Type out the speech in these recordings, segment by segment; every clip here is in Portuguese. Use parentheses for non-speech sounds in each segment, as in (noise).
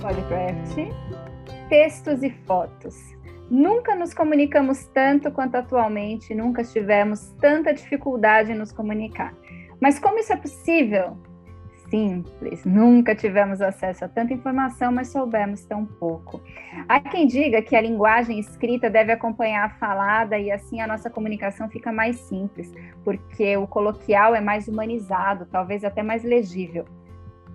Podcraft, textos e fotos. Nunca nos comunicamos tanto quanto atualmente, nunca tivemos tanta dificuldade em nos comunicar. Mas como isso é possível? simples, nunca tivemos acesso a tanta informação, mas soubemos tão pouco. Há quem diga que a linguagem escrita deve acompanhar a falada e assim a nossa comunicação fica mais simples, porque o coloquial é mais humanizado, talvez até mais legível.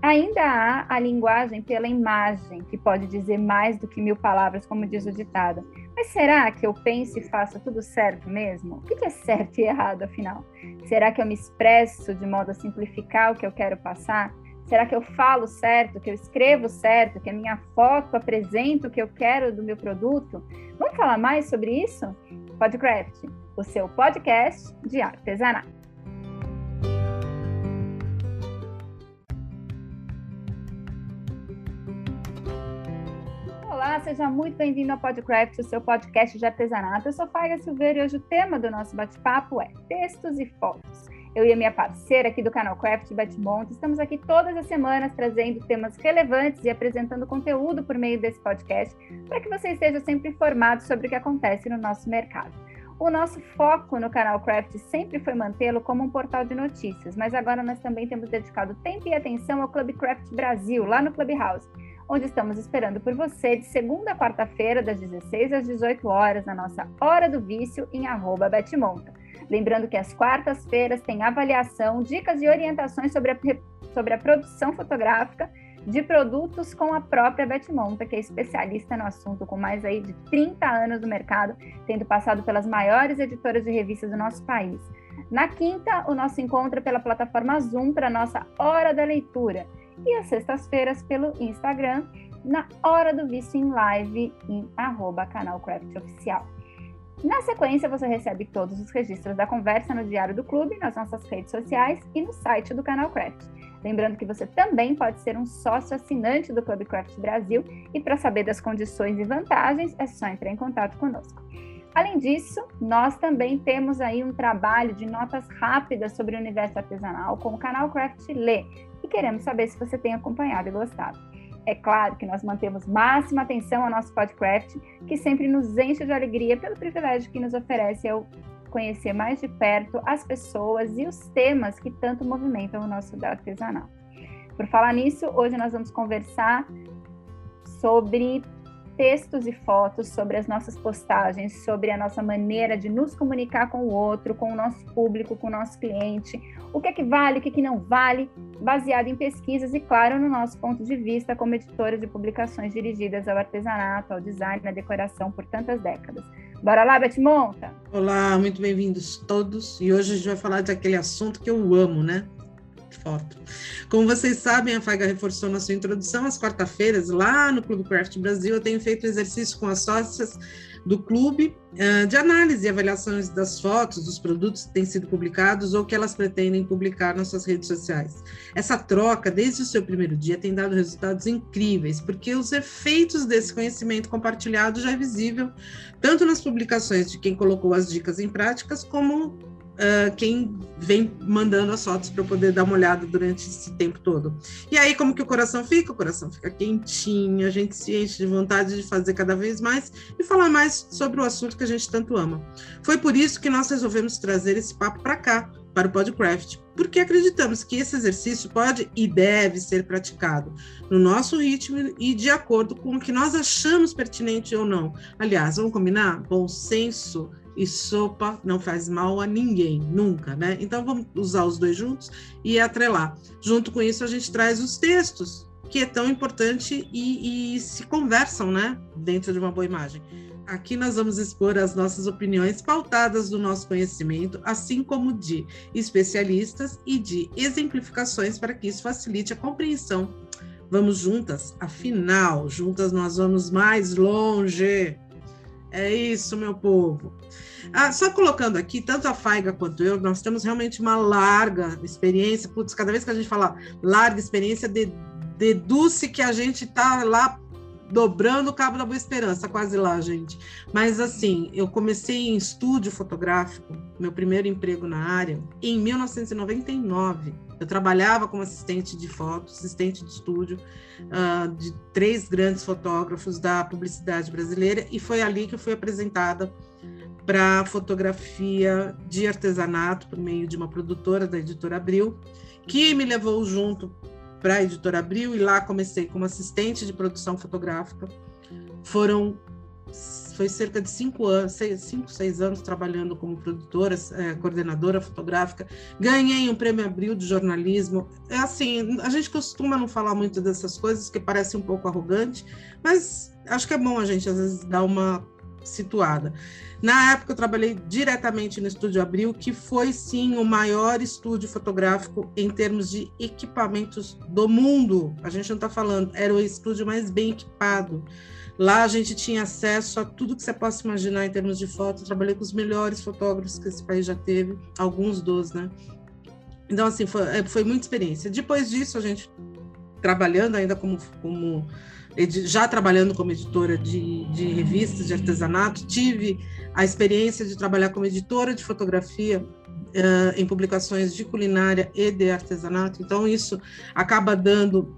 Ainda há a linguagem pela imagem, que pode dizer mais do que mil palavras, como diz o ditado. Mas será que eu penso e faço tudo certo mesmo? O que é certo e errado, afinal? Será que eu me expresso de modo a simplificar o que eu quero passar? Será que eu falo certo, que eu escrevo certo, que a minha foto apresenta o que eu quero do meu produto? Vamos falar mais sobre isso? Podcraft, o seu podcast de artesanato. Olá, seja muito bem-vindo ao Podcraft, o seu podcast de artesanato. Eu sou Faiga Silveira e hoje o tema do nosso bate-papo é textos e fotos. Eu e a minha parceira aqui do canal Craft Batmonta estamos aqui todas as semanas trazendo temas relevantes e apresentando conteúdo por meio desse podcast para que você esteja sempre informado sobre o que acontece no nosso mercado. O nosso foco no canal Craft sempre foi mantê-lo como um portal de notícias, mas agora nós também temos dedicado tempo e atenção ao Club Craft Brasil, lá no Clubhouse onde estamos esperando por você de segunda a quarta-feira, das 16 às 18 horas, na nossa Hora do Vício, em arroba Betmonta. Lembrando que às quartas-feiras tem avaliação, dicas e orientações sobre a, sobre a produção fotográfica de produtos com a própria Betmonta, que é especialista no assunto com mais aí de 30 anos no mercado, tendo passado pelas maiores editoras de revistas do nosso país. Na quinta, o nosso encontro pela plataforma Zoom para a nossa Hora da Leitura e às sextas-feiras pelo Instagram, na hora do vício em live em arroba canal Craft Oficial. Na sequência, você recebe todos os registros da conversa no Diário do Clube, nas nossas redes sociais e no site do Canal Craft. Lembrando que você também pode ser um sócio assinante do Clube Craft Brasil e para saber das condições e vantagens é só entrar em contato conosco. Além disso, nós também temos aí um trabalho de notas rápidas sobre o universo artesanal com o canal Craft Lê, e queremos saber se você tem acompanhado e gostado. É claro que nós mantemos máxima atenção ao nosso podcast, que sempre nos enche de alegria pelo privilégio que nos oferece ao conhecer mais de perto as pessoas e os temas que tanto movimentam o nosso artesanal. Por falar nisso, hoje nós vamos conversar sobre textos e fotos sobre as nossas postagens, sobre a nossa maneira de nos comunicar com o outro, com o nosso público, com o nosso cliente, o que é que vale, o que é que não vale, baseado em pesquisas e, claro, no nosso ponto de vista como editora de publicações dirigidas ao artesanato, ao design, à decoração por tantas décadas. Bora lá, Beth Monta? Olá, muito bem-vindos todos. E hoje a gente vai falar daquele assunto que eu amo, né? Foto. Como vocês sabem, a Faiga reforçou na sua introdução, às quarta-feiras, lá no Clube Craft Brasil, eu tenho feito exercício com as sócias do clube uh, de análise e avaliações das fotos, dos produtos que têm sido publicados ou que elas pretendem publicar nas suas redes sociais. Essa troca, desde o seu primeiro dia, tem dado resultados incríveis, porque os efeitos desse conhecimento compartilhado já é visível tanto nas publicações de quem colocou as dicas em práticas, como uh, quem vem mandando as fotos para poder dar uma olhada durante esse tempo todo. E aí, como que o coração fica? O coração fica quentinho, a gente se enche de vontade de fazer cada vez mais e falar mais sobre o assunto que a gente tanto ama. Foi por isso que nós resolvemos trazer esse papo para cá, para o Podcraft, porque acreditamos que esse exercício pode e deve ser praticado no nosso ritmo e de acordo com o que nós achamos pertinente ou não. Aliás, vamos combinar? Bom senso e sopa não faz mal a ninguém, nunca, né? Então vamos usar os dois juntos e atrelar. Junto com isso, a gente traz os textos, que é tão importante e, e se conversam, né? Dentro de uma boa imagem. Aqui nós vamos expor as nossas opiniões pautadas do nosso conhecimento, assim como de especialistas e de exemplificações para que isso facilite a compreensão. Vamos juntas, afinal, juntas nós vamos mais longe. É isso, meu povo. Ah, só colocando aqui, tanto a Faiga quanto eu, nós temos realmente uma larga experiência. Putz, cada vez que a gente fala larga experiência, deduz-se que a gente está lá dobrando o cabo da boa esperança, quase lá, gente. Mas assim, eu comecei em estúdio fotográfico, meu primeiro emprego na área, em 1999 Eu trabalhava como assistente de foto, assistente de estúdio uh, de três grandes fotógrafos da publicidade brasileira e foi ali que eu fui apresentada para fotografia de artesanato por meio de uma produtora da editora Abril, que me levou junto para a editora Abril e lá comecei como assistente de produção fotográfica. Foram foi cerca de cinco anos, seis, cinco, seis anos trabalhando como produtora, é, coordenadora fotográfica. Ganhei um prêmio Abril de jornalismo. É assim, a gente costuma não falar muito dessas coisas, que parece um pouco arrogante, mas acho que é bom a gente às vezes dar uma situada. Na época eu trabalhei diretamente no Estúdio Abril, que foi sim o maior estúdio fotográfico em termos de equipamentos do mundo. A gente não está falando, era o estúdio mais bem equipado. Lá a gente tinha acesso a tudo que você possa imaginar em termos de foto. Eu trabalhei com os melhores fotógrafos que esse país já teve, alguns dos, né? Então, assim, foi, é, foi muita experiência. Depois disso, a gente trabalhando ainda como, como já trabalhando como editora de, de revistas de artesanato, tive a experiência de trabalhar como editora de fotografia uh, em publicações de culinária e de artesanato. Então, isso acaba dando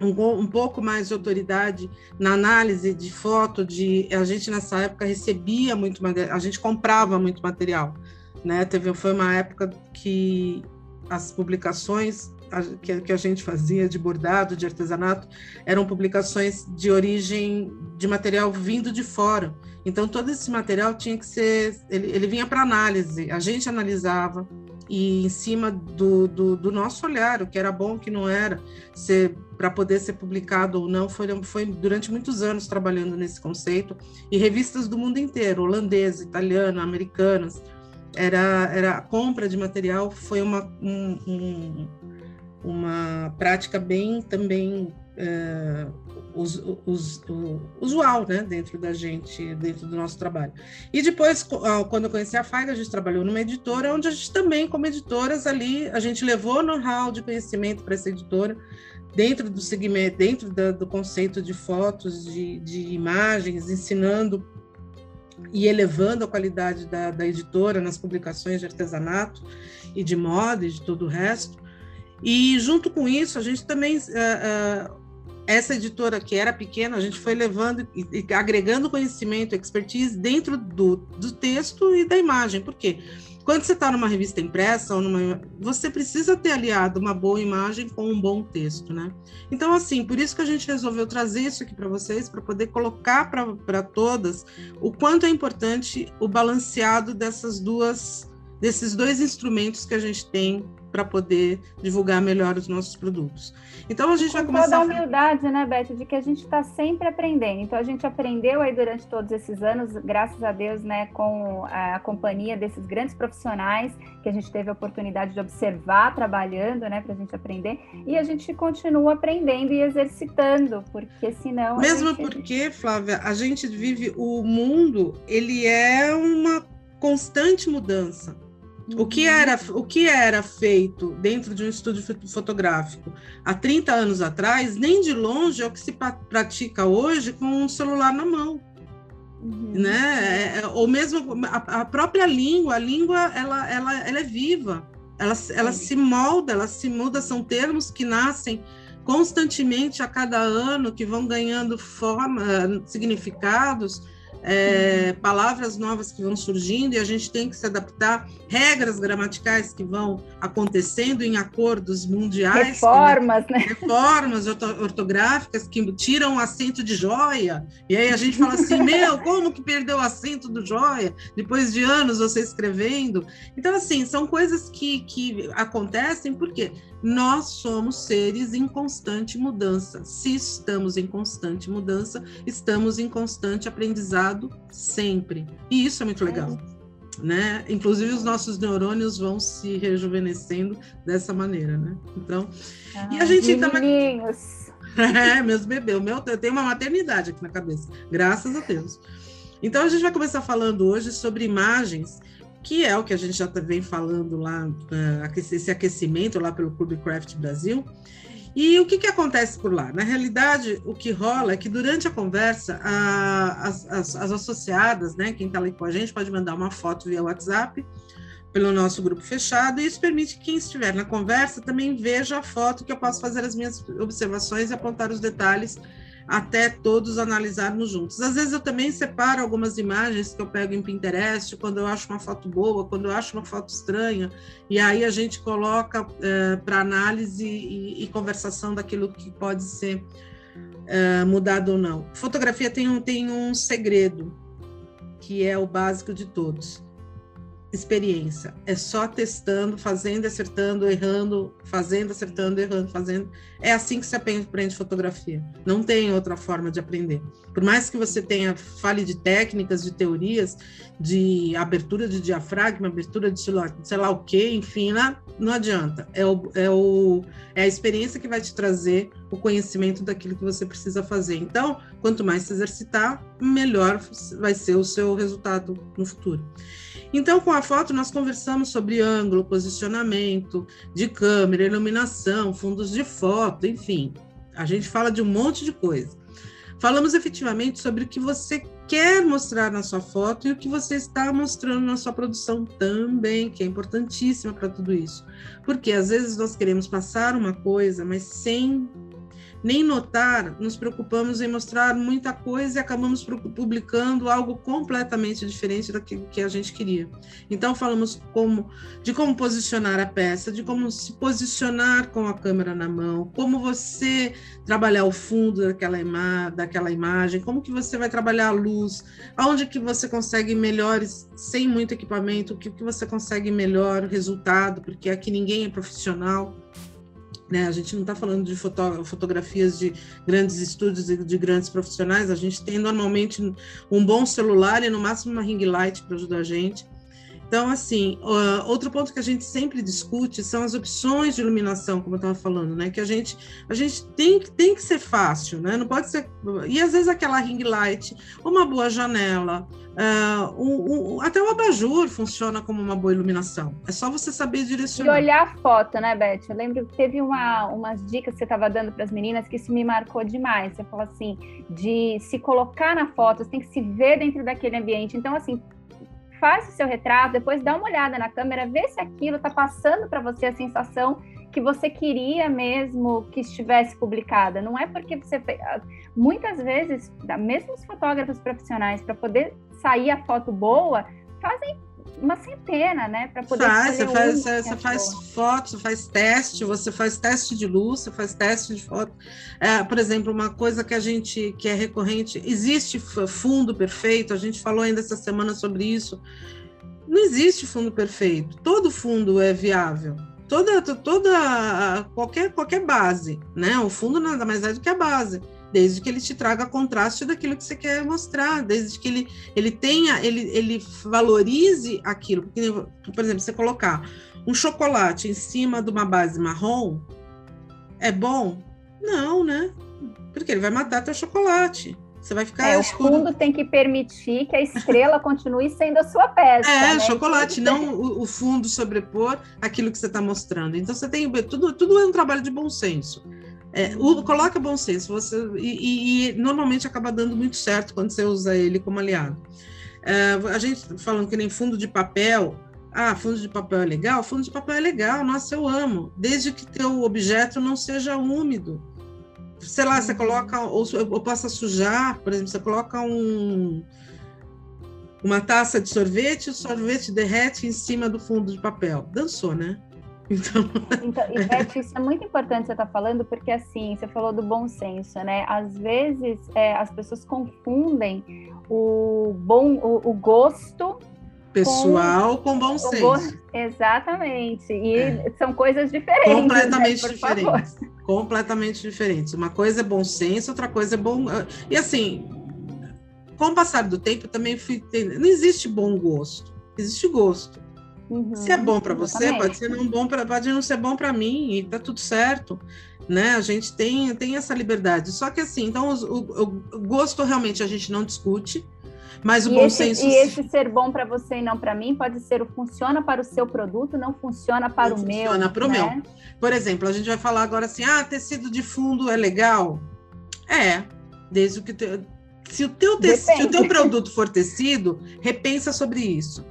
um, um, pouco mais de autoridade na análise de foto. De a gente nessa época recebia muito a gente comprava muito material, né? Teve foi uma época que as publicações que, que a gente fazia de bordado, de artesanato, eram publicações de origem de material vindo de fora. Então, todo esse material tinha que ser. Ele, ele vinha para análise, a gente analisava, e em cima do, do, do, nosso olhar, o que era bom, o que não era, para poder ser publicado ou não, foi, foi durante muitos anos trabalhando nesse conceito, e revistas do mundo inteiro, holandesa, italiana, americanas, era, era a compra de material foi uma, um, uma prática bem também us, usual né, dentro da gente, dentro do nosso trabalho. E depois, ah, quando eu conheci a FAIG, a gente trabalhou numa editora, onde a gente também, como editoras ali, a gente levou know-how de conhecimento para essa editora, dentro do segmento, dentro da, do conceito de fotos, de, de imagens, ensinando e elevando a qualidade da, da editora nas publicações de artesanato e de moda e de todo o resto. E junto com isso, a gente também, uh, uh, essa editora que era pequena, a gente foi levando e, e agregando conhecimento, expertise dentro do, do texto e da imagem. Por quê? Quando você está numa revista impressa ou numa, você precisa ter aliado uma boa imagem com um bom texto, né? Então, assim, por isso que a gente resolveu trazer isso aqui para vocês, para poder colocar para todas o quanto é importante o balanceado dessas duas, desses dois instrumentos que a gente tem para poder divulgar melhor os nossos produtos. Então a gente vai começar. Toda a humildade, né, Beth, de que a gente está sempre aprendendo. Então a gente aprendeu aí durante todos esses anos, graças a Deus, né, com a companhia desses grandes profissionais que a gente teve a oportunidade de observar trabalhando, né, para a gente aprender. E a gente continua aprendendo e exercitando, porque senão. Mesmo gente... porque, Flávia, a gente vive o mundo, ele é uma constante mudança. O que, era, o que era feito dentro de um estúdio fotográfico há 30 anos atrás, nem de longe é o que se pratica hoje com um celular na mão. Uhum. Né? É, é, ou mesmo a, a, própria língua, a língua ela, ela, ela é viva, ela, ela se molda, ela se muda, são termos que nascem constantemente a cada ano, que vão ganhando forma, significados é, palavras novas que vão surgindo e a gente tem que se adaptar, regras gramaticais que vão acontecendo em acordos mundiais. Reformas, que, né? Reformas ortográficas que tiram o acento de joia. E aí a gente fala assim: (laughs) meu, como que perdeu o acento do joia? Depois de anos você escrevendo. Então, assim, são coisas que, que acontecem porque nós somos seres em constante mudança. Se estamos em constante mudança, estamos em constante aprendizado sempre. E isso é muito legal. Né? Inclusive os nossos neurônios vão se rejuvenescendo dessa maneira, né? Então, ah, e a gente também (laughs) É, meus bebês, o meu eu tenho uma maternidade aqui na cabeça, graças a Deus. Então a gente vai começar falando hoje sobre imagens que é o que a gente já vem falando lá, uh, esse aquecimento lá pelo Clube Craft Brasil. E o que, que acontece por lá? Na realidade, o que rola é que durante a conversa, a, as, as, as, associadas, né, quem está ali com a gente, pode mandar uma foto via WhatsApp pelo nosso grupo fechado, e isso permite que quem estiver na conversa também veja a foto que eu posso fazer as minhas observações e apontar os detalhes até todos analisarmos juntos. Às vezes eu também separo algumas imagens que eu pego em Pinterest, quando eu acho uma foto boa, quando eu acho uma foto estranha, e aí a gente coloca é, para análise e, e, conversação daquilo que pode ser é, mudado ou não. Fotografia tem um, tem um segredo, que é o básico de todos experiência. É só testando, fazendo, acertando, errando, fazendo, acertando, errando, fazendo. É assim que se aprende fotografia. Não tem outra forma de aprender. Por mais que você tenha fale de técnicas, de teorias, de abertura de diafragma, abertura de sei lá o que, enfim, lá, não adianta. É, o, é, o, é a experiência que vai te trazer o conhecimento daquilo que você precisa fazer. Então, quanto mais se exercitar, melhor vai ser o seu resultado no futuro. Então, com a foto, nós conversamos sobre ângulo, posicionamento de câmera, iluminação, fundos de foto, enfim. A gente fala de um monte de coisa. Falamos efetivamente sobre o que você quer mostrar na sua foto e o que você está mostrando na sua produção também, que é importantíssima para tudo isso. Porque às vezes nós queremos passar uma coisa, mas sem nem notar, nos preocupamos em mostrar muita coisa e acabamos publicando algo completamente diferente daquilo que a gente queria. Então falamos como de como posicionar a peça, de como se posicionar com a câmera na mão, como você trabalhar o fundo daquela, ima daquela imagem, como que você vai trabalhar a luz, aonde que você consegue melhores sem muito equipamento, o que, que você consegue melhor resultado, porque aqui ninguém é profissional. Né? A gente não está falando de foto, fotografias de grandes estúdios e de grandes profissionais, a gente tem normalmente um bom celular e no máximo uma ring light para ajudar a gente. Então, assim, uh, outro ponto que a gente sempre discute são as opções de iluminação, como eu estava falando, né? Que a gente, a gente tem, tem que ser fácil, né? Não pode ser. E às vezes aquela ring light, uma boa janela, uh, um, um, até o abajur funciona como uma boa iluminação. É só você saber direcionar. E olhar a foto, né, Beth? Eu lembro que teve uma, umas dicas que você estava dando para as meninas que isso me marcou demais. Você falou assim, de se colocar na foto, você tem que se ver dentro daquele ambiente. Então, assim, faz o seu retrato, depois dá uma olhada na câmera, vê se aquilo está passando para você a sensação que você queria mesmo que estivesse publicada. Não é porque você fez. Muitas vezes, mesmo os fotógrafos profissionais, para poder sair a foto boa, fazem uma centena, né? Para poder faz, você faz, você, você faz foto, você faz teste, você faz teste de luz, você faz teste de foto. É, por exemplo, uma coisa que a gente que é recorrente, existe fundo perfeito, a gente falou ainda essa semana sobre isso. Não existe fundo perfeito, todo fundo é viável. Toda, toda qualquer, qualquer base, né? O fundo nada mais é do que a base desde que ele te traga contraste daquilo que você quer mostrar, desde que ele, ele tenha, ele, ele valorize aquilo. Porque, por exemplo, você colocar um chocolate em cima de uma base marrom, é bom? Não, né? Porque ele vai matar teu chocolate. Você vai ficar. É, o fundo tem que permitir que a estrela (laughs) continue sendo a sua peça. É, né? chocolate, não o, o, fundo sobrepor aquilo que você está mostrando. Então você tem tudo, tudo é um trabalho de bom senso. É, o, coloca bom senso, você, e, e, normalmente acaba dando muito certo quando você usa ele como aliado. É, a gente falando que nem fundo de papel, ah, fundo de papel é legal? Fundo de papel é legal, nossa, eu amo, desde que teu objeto não seja úmido. Sei lá, você coloca, ou, ou possa sujar, por exemplo, você coloca um, uma taça de sorvete, o sorvete derrete em cima do fundo de papel. Dançou, né? Então, então e (laughs) Beth, isso é muito importante você estar tá falando, porque assim, você falou do bom senso, né? Às vezes é, as pessoas confundem o bom, o, o gosto pessoal com, com bom senso. Gosto, exatamente. E é. são coisas diferentes. Né, Completamente né, diferentes. Favor. Completamente diferentes. Uma coisa é bom senso, outra coisa é bom. E assim, com o passar do tempo, também fui. Não existe bom gosto, existe gosto. Uhum, Se é bom para você, pode ser não bom para pode não ser bom para mim e tá tudo certo, né? A gente tem tem essa liberdade. Só que assim, então o, o gosto realmente a gente não discute, mas o e bom esse, senso. E esse ser bom para você e não para mim pode ser o funciona para o seu produto, não funciona para não o funciona meu. Funciona para o né? meu. Por exemplo, a gente vai falar agora assim: ah, tecido de fundo é legal? É, desde o que. Te... Se o, teu te... Se o teu produto for tecido, repensa sobre isso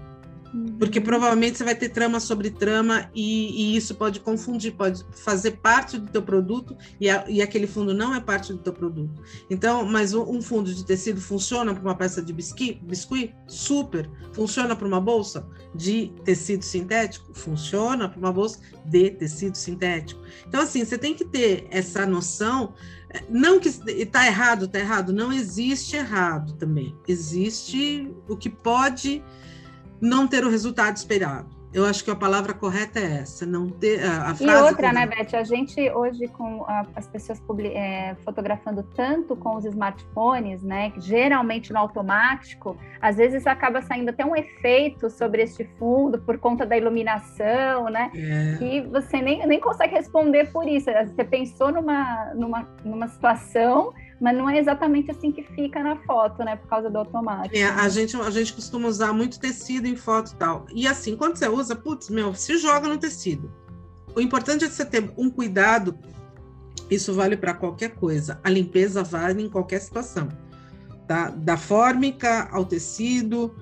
Porque provavelmente você vai ter trama sobre trama e, e, isso pode confundir, pode fazer parte do teu produto e, a, e, aquele fundo não é parte do teu produto. Então, mas um, um fundo de tecido funciona para uma peça de biscuit, biscuit? Super. Funciona para uma bolsa de tecido sintético? Funciona para uma bolsa de tecido sintético. Então, assim, você tem que ter essa noção não que está errado, está errado. Não existe errado também. Existe o que pode não ter o resultado esperado. Eu acho que a palavra correta é essa, não ter a, a frase. E outra, né, Beth? A gente hoje com a, as pessoas é, fotografando tanto com os smartphones, né, que geralmente no automático, às vezes acaba saindo até um efeito sobre este fundo por conta da iluminação, né? É. Que você nem, nem consegue responder por isso. Você pensou numa, numa, numa situação mas não é exatamente assim que fica na foto, né? Por causa do automático. É, a gente, a gente costuma usar muito tecido em foto e tal. E assim, quando você usa, putz, meu, se joga no tecido. O importante é você ter um cuidado, isso vale para qualquer coisa. A limpeza vale em qualquer situação. Tá? Da fórmica ao tecido,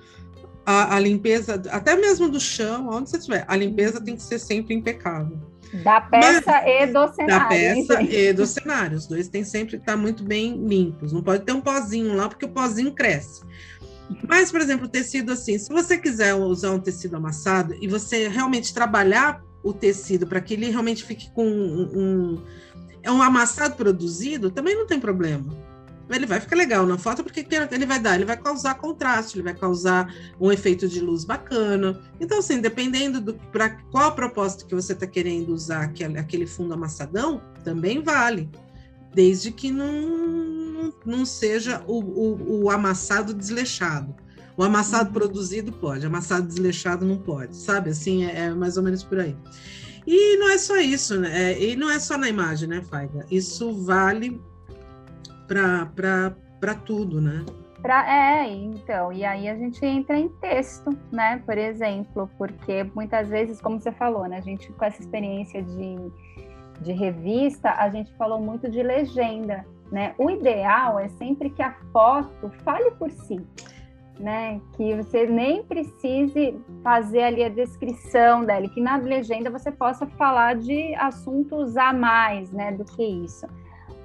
a, a limpeza, até mesmo do chão, onde você estiver, a limpeza tem que ser sempre impecável. Da peça Mas, e do cenário. Da peça e do cenário. Os dois têm sempre que estar muito bem limpos. Não pode ter um pozinho lá, porque o pozinho cresce. Mas, por exemplo, o tecido assim, se você quiser usar um tecido amassado e você realmente trabalhar o tecido para que ele realmente fique com um, um, é um amassado produzido, também não tem problema ele vai ficar legal na foto porque ele vai dar, ele vai causar contraste, ele vai causar um efeito de luz bacana. Então, assim, dependendo do para qual propósito que você está querendo usar aquele, aquele fundo amassadão, também vale, desde que não, não seja o, o, o amassado desleixado. O amassado uhum. produzido pode, amassado desleixado não pode, sabe? Assim, é, é mais ou menos por aí. E não é só isso, né? É, e não é só na imagem, né, Faiga? Isso vale para tudo, né? Pra, é, então, e aí a gente entra em texto, né, por exemplo, porque muitas vezes, como você falou, né, a gente com essa experiência de, de revista, a gente falou muito de legenda, né? O ideal é sempre que a foto fale por si, né? Que você nem precise fazer ali a descrição dela, que na legenda você possa falar de assuntos a mais, né, do que isso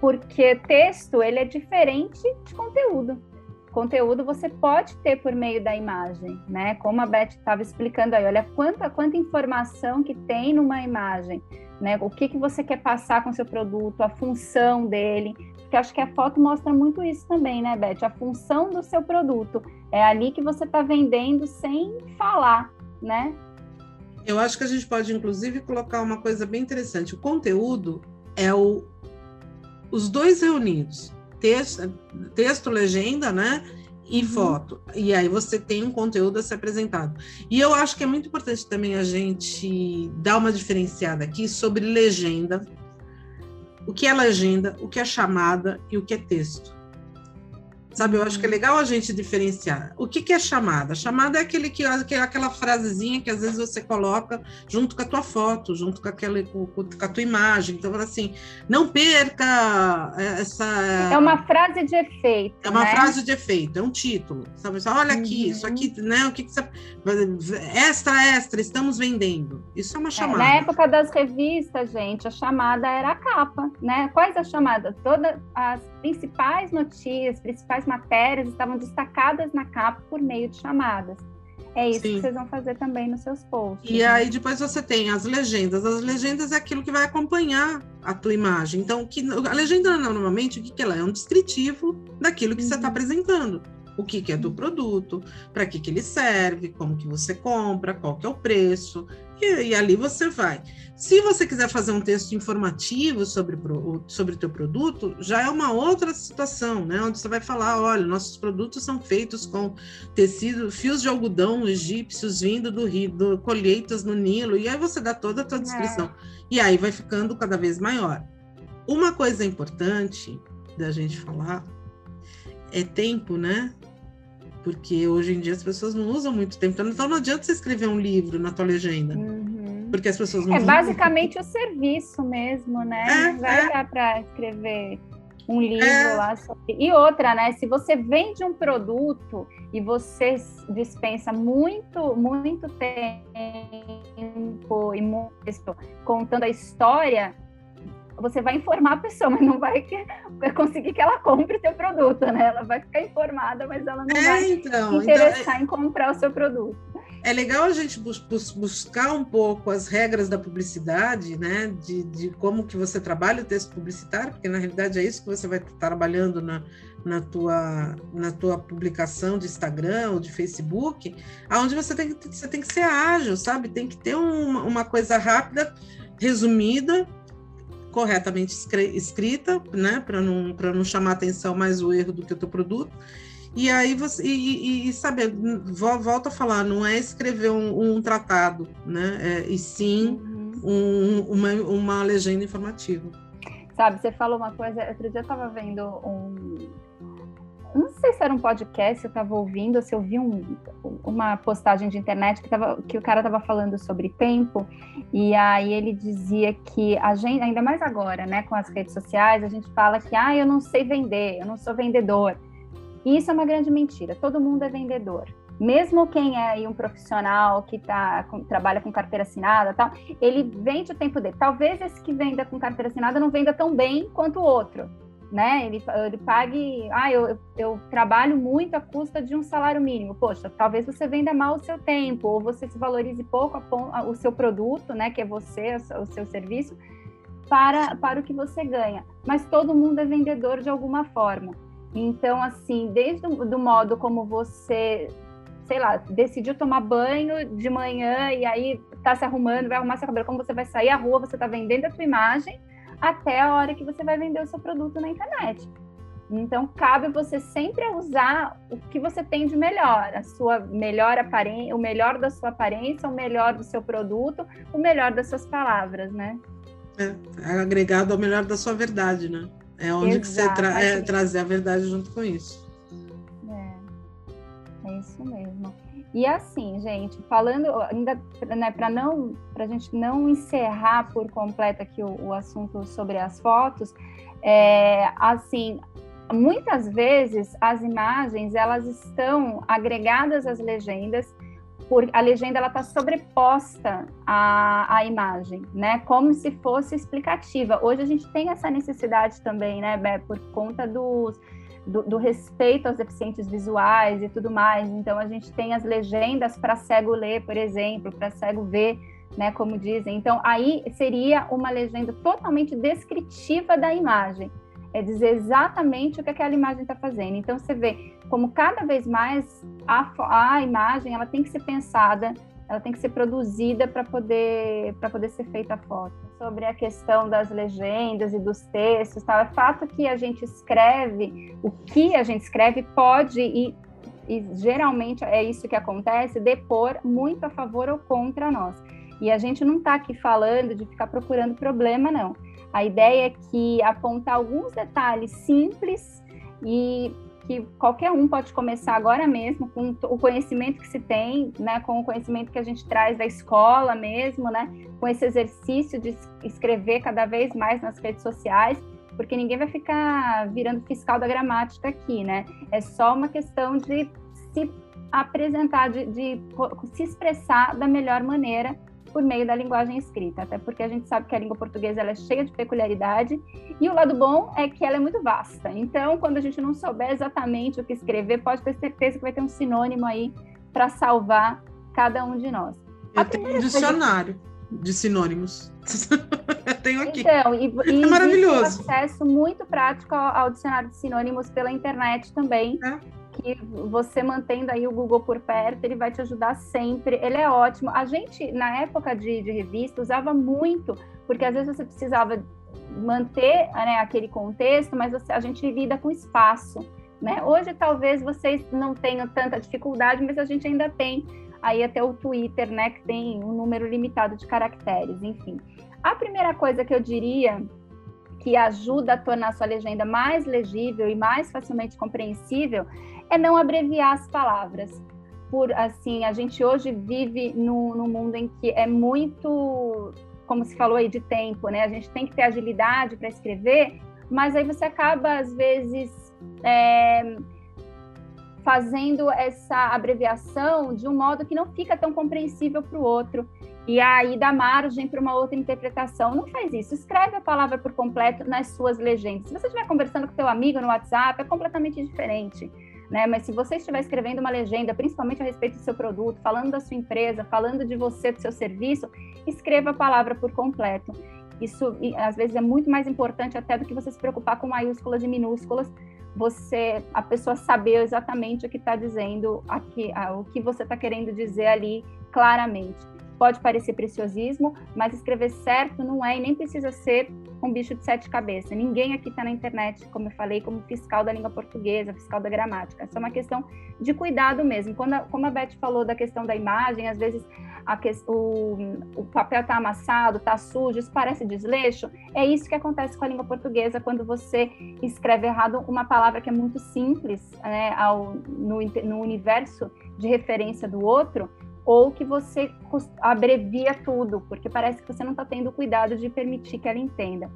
porque texto ele é diferente de conteúdo. Conteúdo você pode ter por meio da imagem, né? Como a Beth estava explicando aí, olha quanta, quanta informação que tem numa imagem, né? O que, que você quer passar com seu produto, a função dele, porque acho que a foto mostra muito isso também, né, Beth? A função do seu produto. É ali que você está vendendo sem falar, né? Eu acho que a gente pode, inclusive, colocar uma coisa bem interessante. O conteúdo é o os dois reunidos, texto, texto legenda, né? E uhum. foto. E aí você tem um conteúdo a ser apresentado. E eu acho que é muito importante também a gente dar uma diferenciada aqui sobre legenda, o que é legenda, o que é chamada e o que é texto. Sabe, eu acho que é legal a gente diferenciar. O que, que é chamada? Chamada é aquele que, aquela frasezinha que às vezes você coloca junto com a tua foto, junto com, aquela, com, com a tua imagem. Então, assim, não perca essa. É uma frase de efeito. É uma né? frase de efeito, é um título. Sabe? Olha aqui, uhum. isso aqui, né? O que, que você. Extra, extra, estamos vendendo. Isso é uma chamada. É, na época das revistas, gente, a chamada era a capa, né? Quais as chamadas? Todas as principais notícias, principais matérias estavam destacadas na capa por meio de chamadas. É isso Sim. que vocês vão fazer também nos seus posts. E né? aí depois você tem as legendas. As legendas é aquilo que vai acompanhar a tua imagem. Então, que, a legenda normalmente o que, que ela é? É um descritivo daquilo que tá uhum. você está apresentando o que, que é do produto, para que, que ele serve, como que você compra, qual que é o preço, e, e, ali você vai. Se você quiser fazer um texto informativo sobre, sobre o teu produto, já é uma outra situação, né? Onde você vai falar, olha, nossos produtos são feitos com tecido, fios de algodão egípcios vindo do rio, do, colheitas no Nilo, e aí você dá toda a tua descrição. É. E aí vai ficando cada vez maior. Uma coisa importante da gente falar é tempo, né? Porque hoje em dia as pessoas não usam muito tempo. Então não adianta você escrever um livro na tua legenda. Uhum. Porque as pessoas não É basicamente o serviço mesmo, né? É, não vai é. dar para escrever um livro é. lá sobre. E outra, né? Se você vende um produto e você dispensa muito, muito tempo e muito contando a história, você vai informar a pessoa, mas não vai conseguir que ela compre o seu produto, né? Ela vai ficar informada, mas ela não é, vai então, interessar então, em comprar o seu produto. É legal a gente bus buscar um pouco as regras da publicidade, né? De, de, como que você trabalha o texto publicitário, porque na realidade é isso que você vai estar trabalhando na, na, tua, na tua publicação de Instagram ou de Facebook, aonde você tem, você tem que ser ágil, sabe? Tem que ter uma, uma coisa rápida, resumida, corretamente escrita, né, para não, não chamar atenção mais o erro do que o teu produto. E aí você e, e, e saber, volta a falar, não é escrever um, um tratado, né? É, e sim uhum. um, uma, uma legenda informativa. Sabe, você falou uma coisa, outro dia eu estava vendo um, não sei se era um podcast, eu estava ouvindo, se eu vi um, uma postagem de internet que, tava, que o cara estava falando sobre tempo, e aí ele dizia que a gente, ainda mais agora, né, com as redes sociais, a gente fala que, ah, eu não sei vender, eu não sou vendedor. E isso é uma grande mentira, todo mundo é vendedor. Mesmo quem é aí um profissional que tá, com, trabalha com carteira assinada tal, ele vende o tempo dele. Talvez esse que venda com carteira assinada não venda tão bem quanto o outro né? Ele, ele pague, ah, eu, eu trabalho muito à custa de um salário mínimo. Poxa, talvez você venda mal o seu tempo, ou você se valorize pouco a, o seu produto, né? Que é você, o seu serviço, para, para o que você ganha. Mas todo mundo é vendedor de alguma forma. Então, assim, desde o do modo como você, sei lá, decidiu tomar banho de manhã e aí tá se arrumando, vai arrumar seu cabelo, como você vai sair à rua, você tá vendendo a sua imagem, até a hora que você vai vender o seu produto na internet. Então, cabe você sempre usar o que você tem de melhor, a sua melhor aparência, o melhor da sua aparência, o melhor do seu produto, o melhor das suas palavras, né? É, é agregado ao melhor da sua verdade, né? É onde que você tra é, trazer a verdade junto com isso. É, é isso mesmo. E assim, gente, falando ainda, né, para não, para a gente não encerrar por completo aqui o, o assunto sobre as fotos, é, assim, muitas vezes as imagens elas estão agregadas às legendas por a legenda ela está sobreposta à, à imagem, né? Como se fosse explicativa. Hoje a gente tem essa necessidade também, né, Bé, por conta dos do, do, respeito aos deficientes visuais e tudo mais. Então, a gente tem as legendas para cego ler, por exemplo, para cego ver, né, como dizem. Então, aí seria uma legenda totalmente descritiva da imagem. É dizer exatamente o que aquela imagem está fazendo. Então, você vê como cada vez mais a, a imagem ela tem que ser pensada ela tem que ser produzida para poder para poder ser feita a foto. Sobre a questão das legendas e dos textos, tal, é fato que a gente escreve, o que a gente escreve pode e, e geralmente é isso que acontece, depor muito a favor ou contra nós. E a gente não está aqui falando de ficar procurando problema, não. A ideia é que apontar alguns detalhes simples e que qualquer um pode começar agora mesmo com o conhecimento que se tem, né, com o conhecimento que a gente traz da escola mesmo, né, com esse exercício de escrever cada vez mais nas redes sociais, porque ninguém vai ficar virando fiscal da gramática aqui, né? É só uma questão de se apresentar, de, de se expressar da melhor maneira por meio da linguagem escrita, até porque a gente sabe que a língua portuguesa é cheia de peculiaridade e o lado bom é que ela é muito vasta. Então, quando a gente não souber exatamente o que escrever, pode ter certeza que vai ter um sinônimo aí para salvar cada um de nós. Eu tenho um dicionário gente... de sinônimos. (laughs) Eu tenho aqui. Então, e, e é maravilhoso. acesso muito prático ao, ao, dicionário de sinônimos pela internet também. É que você mantendo aí o Google por perto, ele vai te ajudar sempre. Ele é ótimo. A gente, na época de, de revista, usava muito, porque às vezes você precisava manter né, aquele contexto, mas você, a gente lida com espaço. Né? Hoje, talvez vocês não tenham tanta dificuldade, mas a gente ainda tem aí até o Twitter, né, que tem um número limitado de caracteres, enfim. A primeira coisa que eu diria que ajuda a tornar a sua legenda mais legível e mais facilmente compreensível é não abreviar as palavras. Por assim, a gente hoje vive num, mundo em que é muito, como se falou aí, de tempo, né? A gente tem que ter agilidade para escrever, mas aí você acaba, às vezes, é, fazendo essa abreviação de um modo que não fica tão compreensível para o outro. E aí dá margem para uma outra interpretação. Não faz isso. Escreve a palavra por completo nas suas legendas. Se você estiver conversando com seu amigo no WhatsApp, é completamente diferente. Né? Mas se você estiver escrevendo uma legenda, principalmente a respeito do seu produto, falando da sua empresa, falando de você, do seu serviço, escreva a palavra por completo. Isso às vezes é muito mais importante até do que você se preocupar com maiúsculas e minúsculas, você, a pessoa saber exatamente o que está dizendo, aqui, o que você está querendo dizer ali claramente. Pode parecer preciosismo, mas escrever certo não é e nem precisa ser um bicho de sete cabeças. Ninguém aqui está na internet, como eu falei, como fiscal da língua portuguesa, fiscal da gramática. Isso é uma questão de cuidado mesmo. Quando a, como a Beth falou da questão da imagem, às vezes a, o, o papel está amassado, está sujo, isso parece desleixo. É isso que acontece com a língua portuguesa quando você escreve errado uma palavra que é muito simples né, ao, no, no universo de referência do outro ou que você abrevia tudo, porque parece que você não está tendo cuidado de permitir que ela entenda.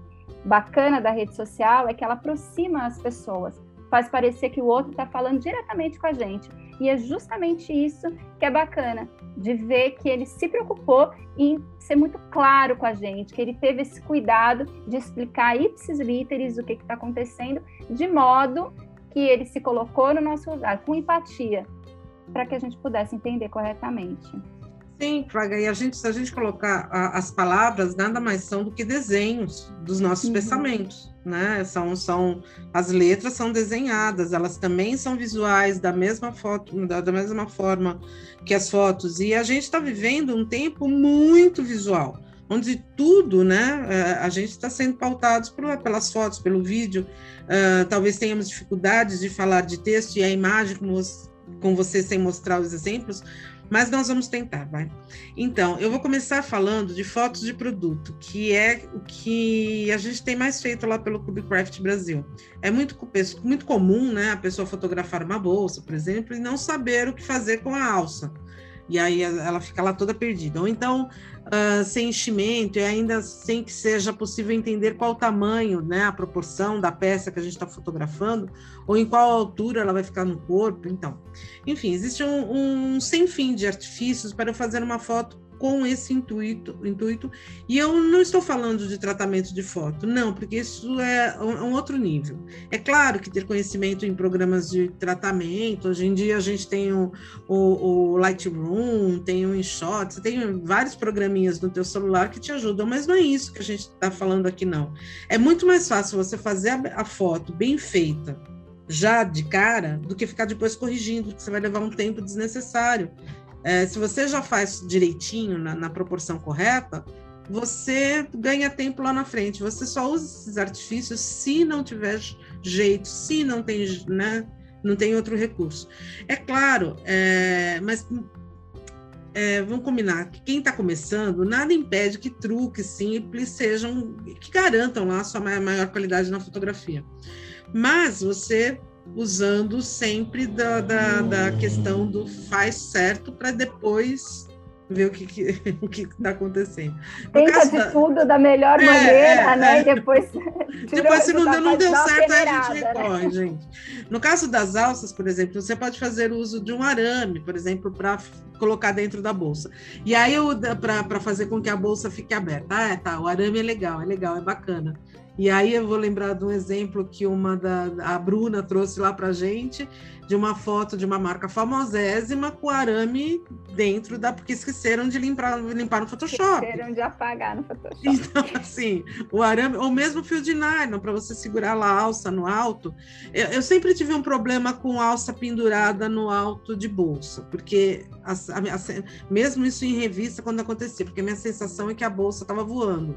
Bacana da rede social é que ela aproxima as pessoas, faz parecer que o outro está falando diretamente com a gente. E é justamente isso que é bacana, de ver que ele se preocupou em ser muito claro com a gente, que ele teve esse cuidado de explicar ipsis literis o que está acontecendo, de modo que ele se colocou no nosso lugar, com empatia, para que a gente pudesse entender corretamente. Sim, Fraga, e a gente, se a gente colocar a, as palavras, nada mais são do que desenhos dos nossos uhum. pensamentos, né? São, são, as letras são desenhadas, elas também são visuais da mesma foto, da, da mesma forma que as fotos. E a gente está vivendo um tempo muito visual, onde tudo, né? É, a gente está sendo pautados por, pelas fotos, pelo vídeo. Uh, talvez tenhamos dificuldades de falar de texto e a imagem, como com você sem mostrar os exemplos, mas nós vamos tentar, vai. Então, eu vou começar falando de fotos de produto, que é o que a gente tem mais feito lá pelo Cubicraft Brasil. É muito, muito comum, né, a pessoa fotografar uma bolsa, por exemplo, e não saber o que fazer com a alça e aí ela fica lá toda perdida. Ou então, uh, sem enchimento e ainda sem que seja possível entender qual o tamanho, né, a proporção da peça que a gente está fotografando, ou em qual altura ela vai ficar no corpo. Então, enfim, existe um, um sem fim de artifícios para fazer uma foto com esse intuito, intuito. E eu não estou falando de tratamento de foto, não, porque isso é um, um, outro nível. É claro que ter conhecimento em programas de tratamento, hoje em dia a gente tem o, o, o Lightroom, tem o InShot, tem vários programinhas no teu celular que te ajudam, mas não é isso que a gente está falando aqui, não. É muito mais fácil você fazer a, a foto bem feita, já de cara, do que ficar depois corrigindo, porque você vai levar um tempo desnecessário. É, se você já faz direitinho, na, na, proporção correta, você ganha tempo lá na frente. Você só usa esses artifícios se não tiver jeito, se não tem, né, não tem outro recurso. É claro, é, mas é, vamos combinar que quem está começando, nada impede que truques simples sejam, que garantam lá a sua maior qualidade na fotografia. Mas você usando sempre da, da, da questão do faz certo para depois ver o que que, (laughs) o que está acontecendo. Tenta de da... tudo da melhor é, maneira, é, né? É. E depois. (laughs) depois, se não, deu, não deu certo, a gente né? recorre, né? gente. No caso das alças, por exemplo, você pode fazer uso de um arame, por exemplo, para colocar dentro da bolsa. E aí, para fazer com que a bolsa fique aberta. Ah, é, tá, o arame é legal, é legal, é bacana. E aí eu vou lembrar de um exemplo que uma da a Bruna trouxe lá para gente de uma foto de uma marca famosésima com arame dentro da porque esqueceram de limpar limpar no Photoshop. Esqueceram de apagar no Photoshop. (laughs) Então assim, o arame ou mesmo fio de nylon para você segurar lá a alça no alto. Eu, eu, sempre tive um problema com alça pendurada no alto de bolsa, porque a, a, a, mesmo isso em revista quando acontecia, porque minha sensação é que a bolsa estava voando.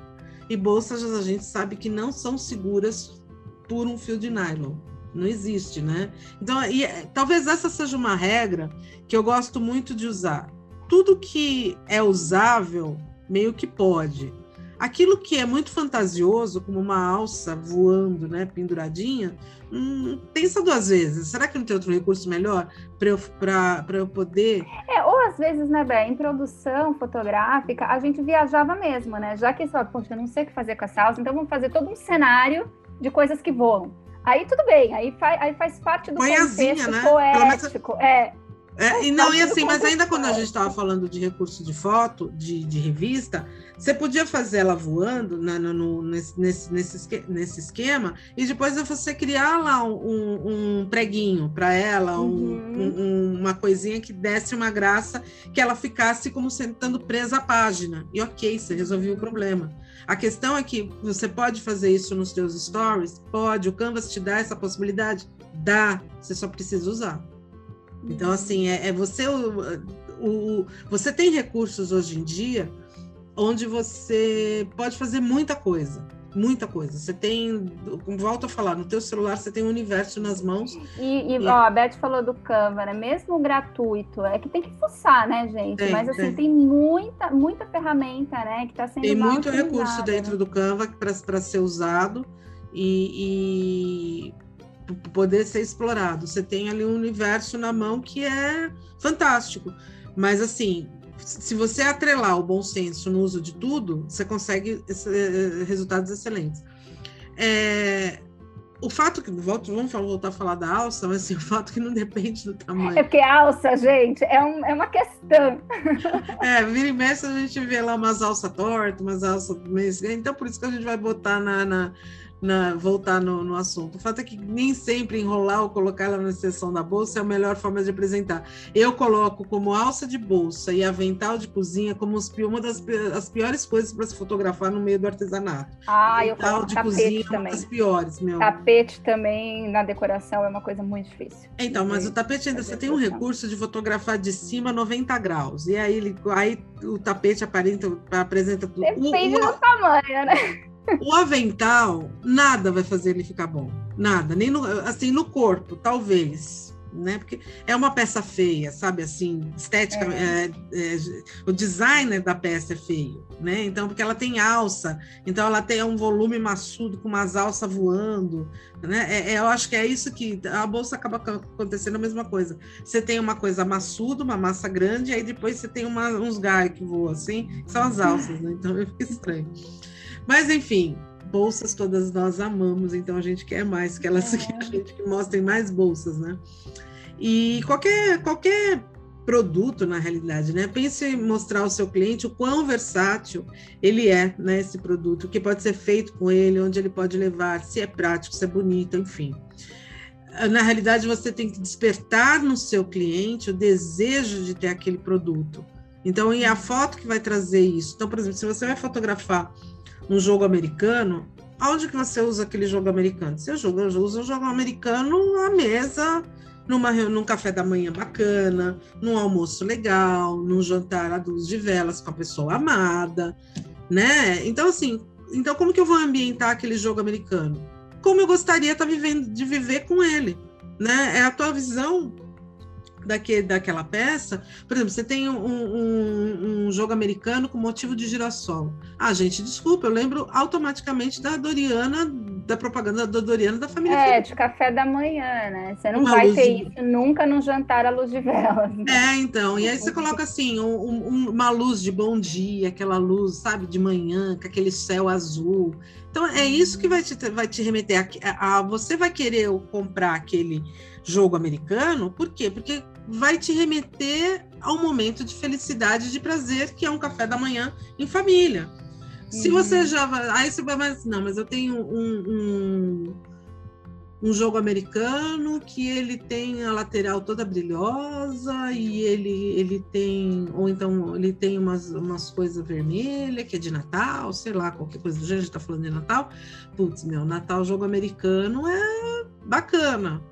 E bolsas a gente sabe que não são seguras por um fio de nylon. Não existe, né? Então, e, talvez essa seja uma regra que eu gosto muito de usar. Tudo que é usável, meio que pode. Aquilo que é muito fantasioso, como uma alça voando, né, penduradinha, hum, pensa duas vezes. Será que não tem outro recurso melhor para eu, eu poder? É, ou às vezes, né, Bé, em produção fotográfica, a gente viajava mesmo, né? Já que só, poxa, eu não sei o que fazer com essa alça, então vamos fazer todo um cenário de coisas que voam. Aí tudo bem, aí, faz, aí faz parte do Põe contexto asinha, né? poético. É, é, e não, e assim, mas ainda quando a gente estava falando de recurso de foto, de, de revista, você podia fazer ela voando né, no, nesse, nesse, nesse, esquema e depois você criar lá um, um preguinho para ela, uhum. um, uma coisinha que desse uma graça, que ela ficasse como sentando presa à página. E ok, você resolveu o problema. A questão é que você pode fazer isso nos seus stories? Pode. O Canvas te dá essa possibilidade? Dá. Você só precisa usar. Então, assim, é, é você o, o, você tem recursos hoje em dia onde você pode fazer muita coisa, muita coisa. Você tem, volto a falar, no teu celular você tem um universo nas mãos. E, e, e... Ó, a Beth falou do Canva, né? Mesmo gratuito, é que tem que fuçar, né, gente? Tem, Mas assim, tem. tem, muita, muita ferramenta, né, que está sendo Tem muito recurso dentro né? do Canva para ser usado e, e poder ser explorado. Você tem ali um universo na mão que é fantástico. Mas assim, se você atrelar o bom senso no uso de tudo, você consegue eh, resultados excelentes. É, o fato que volto, vamos voltar a falar da alça, mas assim, (laughs) o fato que não depende do tamanho. É porque alça, gente, é, um, é uma questão. (laughs) É, vira e mexe a gente vê lá umas alças tortas, umas alças. Então, por isso que a gente vai botar na, na na, voltar no, no, assunto. O fato é que nem sempre enrolar ou colocar ela na seção da bolsa é a melhor forma de apresentar. Eu coloco como alça de bolsa e avental de cozinha como os, uma das as piores coisas para se fotografar no meio do artesanato. Ah, avental eu coloco de tapete cozinha também. É uma das piores, meu. Tapete também na decoração é uma coisa muito difícil. Então, mas o tapete ainda você tem um recurso de fotografar de cima 90 graus. E aí, ele, aí o tapete aparenta, apresenta tudo. Depende o, o, do tamanho, né? O avental, nada vai fazer ele ficar bom. Nada. Nem no, assim, no corpo, talvez. Né? Porque é uma peça feia, sabe? Assim, estética. É. É, é, o designer da peça é feio, né? Então, porque ela tem alça, então ela tem um volume maçudo com umas alças voando, né? É, é, eu acho que é isso que a bolsa acaba acontecendo a mesma coisa. Você tem uma coisa maçuda, uma massa grande, aí depois você tem uma, uns gaios que voam assim, são as alças, né? Então fica estranho. Mas, enfim, bolsas todas nós amamos, então a gente quer mais que elas é. que a gente que mostrem mais bolsas, né? E qualquer, qualquer produto, na realidade, né? Pense em mostrar ao seu cliente o quão versátil ele é, né? Esse produto, o que pode ser feito com ele, onde ele pode levar, se é prático, se é bonito, enfim. Na realidade, você tem que despertar no seu cliente o desejo de ter aquele produto. Então, e a foto que vai trazer isso. Então, por exemplo, se você vai fotografar um jogo americano, aonde que você usa aquele jogo americano? Você joga, usa o jogo americano à mesa, numa, num café da manhã bacana, num almoço legal, num jantar à luz de velas com a pessoa amada, né? Então, assim, então como que eu vou ambientar aquele jogo americano? Como eu gostaria tá vivendo, de viver com ele, né? É a tua visão daque, daquela peça, por exemplo, você tem um, um, um, jogo americano com motivo de girassol. Ah, gente, desculpa, eu lembro automaticamente da Doriana, da propaganda da Doriana da família. É, Felipe. de café da manhã, né? Você não uma vai ter de... isso nunca num jantar à luz de velas. Né? É, então. E aí você coloca assim, um, uma luz de bom dia, aquela luz, sabe, de manhã, com aquele céu azul. Então é isso que vai te, vai te remeter a, a, a você vai querer comprar aquele jogo americano, por quê? Porque vai te remeter ao momento de felicidade e de prazer, que é um café da manhã em família. Se uhum. você já vai. Aí você vai, mas não, mas eu tenho um, um, um, jogo americano que ele tem a lateral toda brilhosa e ele, ele tem. Ou então ele tem umas, umas coisas vermelhas, que é de Natal, sei lá, qualquer coisa do gênero, a gente tá falando de Natal. Putz, meu, Natal, jogo americano é bacana,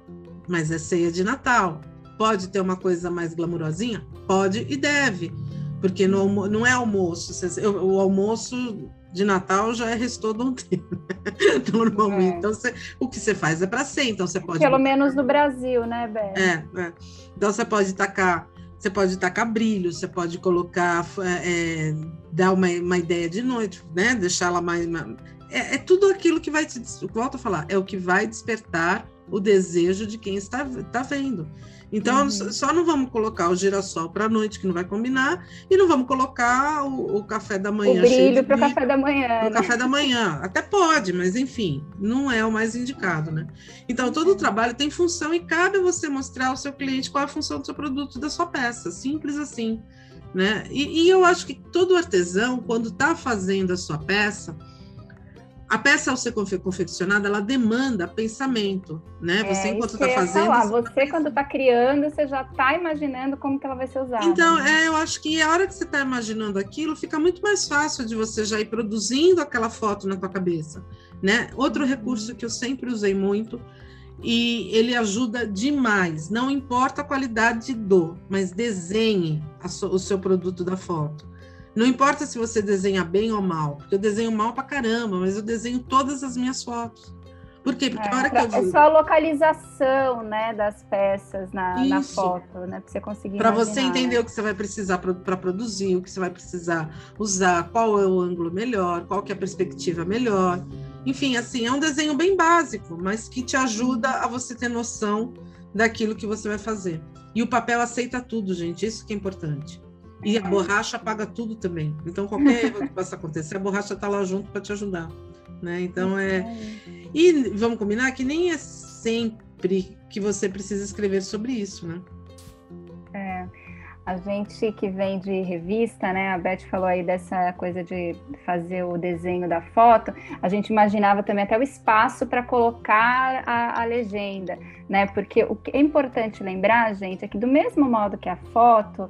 mas é ceia de Natal. Pode ter uma coisa mais glamurosinha? Pode e deve, porque no, não é almoço. O almoço de Natal já é restou de um tempo, (laughs) normalmente. É. Então, você, o que você faz é para ser. Então, você pode. Pelo menos no Brasil, né, Bé? É, é, Então, você pode tacar. Você pode tacar brilho, você pode colocar, é, é dar uma, uma ideia de noite, né? Deixar ela mais, é, é tudo aquilo que vai te. Volto a falar, é o que vai despertar o desejo de quem está, está vendo. Então, uhum. só não vamos colocar o girassol para a noite, que não vai combinar, e não vamos colocar o, o café da manhã. O brilho para o café da manhã. Para o né? café da manhã. Até pode, mas enfim, não é o mais indicado, né? Então, todo o uhum. trabalho tem função e cabe você mostrar ao seu cliente qual é a função do seu produto, da sua peça. Simples assim. Né? E, e eu acho que todo artesão, quando está fazendo a sua peça, a peça ao ser confeccionada, ela demanda pensamento, né? É, você enquanto está fazendo, falar. você quando está criando, você já está imaginando como que ela vai ser usada. Então, né? é, eu acho que a hora que você está imaginando aquilo, fica muito mais fácil de você já ir produzindo aquela foto na tua cabeça, né? Outro uhum. recurso que eu sempre usei muito e ele ajuda demais. Não importa a qualidade do, mas desenhe so, o seu produto da foto. Não importa se você desenha bem ou mal, porque eu desenho mal pra caramba, mas eu desenho todas as minhas fotos. Por quê? Porque é, a hora que eu É só a localização, né, das peças na, na foto, né, para você conseguir Para você entender o que você vai precisar para produzir, o que você vai precisar usar, qual é o ângulo melhor, qual que é a perspectiva melhor. Enfim, assim, é um desenho bem básico, mas que te ajuda a você ter noção daquilo que você vai fazer. E o papel aceita tudo, gente, isso que é importante. E a borracha apaga tudo também. Então, qualquer erro que possa acontecer, a borracha está lá junto para te ajudar. Né? Então, é. E vamos combinar que nem é sempre que você precisa escrever sobre isso, né? É. A gente que vem de revista, né? A Beth falou aí dessa coisa de fazer o desenho da foto. A gente imaginava também até o espaço para colocar a, a, legenda, né? Porque o que é importante lembrar, gente, é que do mesmo modo que a foto,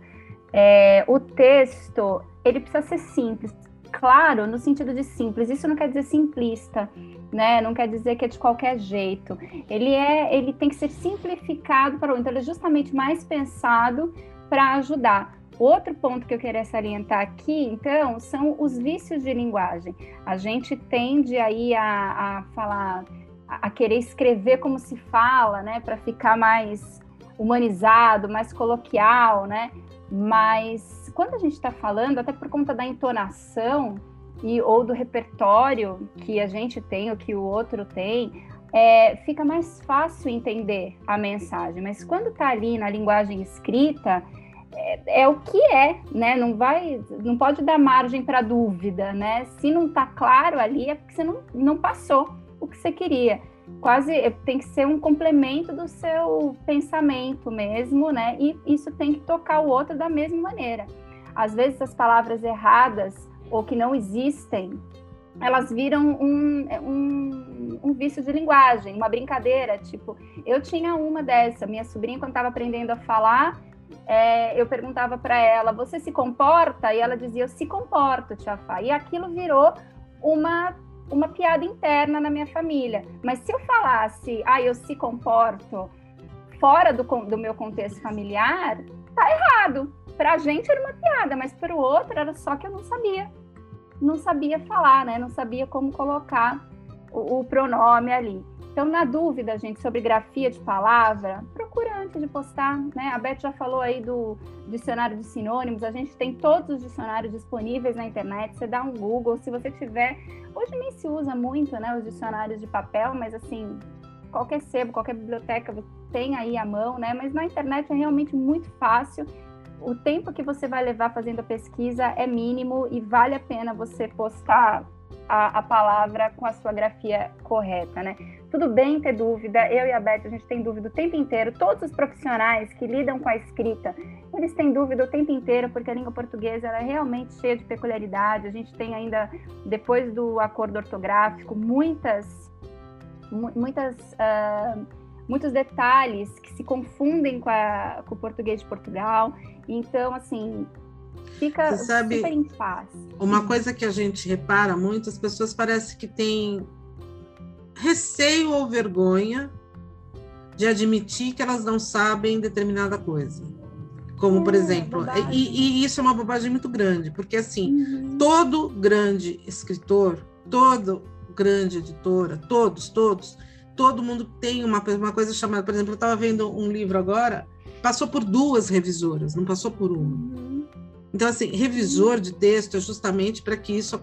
é, o texto ele precisa ser simples, claro, no sentido de simples. Isso não quer dizer simplista, né? Não quer dizer que é de qualquer jeito. Ele é, ele tem que ser simplificado para o então ele é justamente mais pensado para ajudar. Outro ponto que eu queria salientar aqui, então, são os vícios de linguagem. A gente tende aí a, a falar, a querer escrever como se fala, né, para ficar mais humanizado, mais coloquial, né? Mas quando a gente está falando, até por conta da entonação e ou do repertório que a gente tem ou que o outro tem, é, fica mais fácil entender a mensagem. Mas quando está ali na linguagem escrita, é, é, o que é, né? Não vai, não pode dar margem para dúvida, né? Se não está claro ali, é porque você não, não passou o que você queria quase eh, tem que ser um complemento do seu pensamento mesmo, né? E isso tem que tocar o outro da mesma maneira. Às vezes as palavras erradas ou que não existem, elas viram um, um, um vício de linguagem, uma brincadeira. Tipo, eu tinha uma dessa, minha sobrinha quando estava aprendendo a falar, é, eu perguntava para ela, você se comporta? E ela dizia, eu se comporto, tia Fá. E aquilo virou uma uma piada interna na minha família. Mas se eu falasse, ah, eu se comporto fora do, do meu contexto familiar, tá errado. Para a gente era uma piada, mas para o outro era só que eu não sabia. Não sabia falar, né? Não sabia como colocar o, o pronome ali. Então, na dúvida, gente, sobre grafia de palavra, procura antes de postar, né? A Beth já falou aí do dicionário de sinônimos, a gente tem todos os dicionários disponíveis na internet, você dá um Google, se você tiver... Hoje nem se usa muito, né, os dicionários de papel, mas assim, qualquer sebo, qualquer biblioteca tem aí à mão, né? Mas na internet é realmente muito fácil. O tempo que você vai levar fazendo a pesquisa é mínimo e vale a pena você postar a, a, palavra com a sua grafia correta, né? Tudo bem ter dúvida, eu e a Beth, a gente tem dúvida o tempo inteiro. Todos os profissionais que lidam com a escrita, eles têm dúvida o tempo inteiro, porque a língua portuguesa é realmente cheia de peculiaridade. A gente tem ainda, depois do acordo ortográfico, muitas, muitas, uh, muitos detalhes que se confundem com, a, com o português de Portugal. Então, assim, fica Você sabe, super em paz. Uma coisa que a gente repara muito, as pessoas parecem que têm receio ou vergonha de admitir que elas não sabem determinada coisa. Como, é, por exemplo, e, e, isso é uma bobagem muito grande, porque assim, uhum. todo grande escritor, todo grande editora, todos, todos, todo mundo tem uma, uma coisa chamada, por exemplo, eu estava vendo um livro agora, passou por duas revisoras, não passou por uma. Uhum. Então, assim, revisor de texto é justamente para que isso,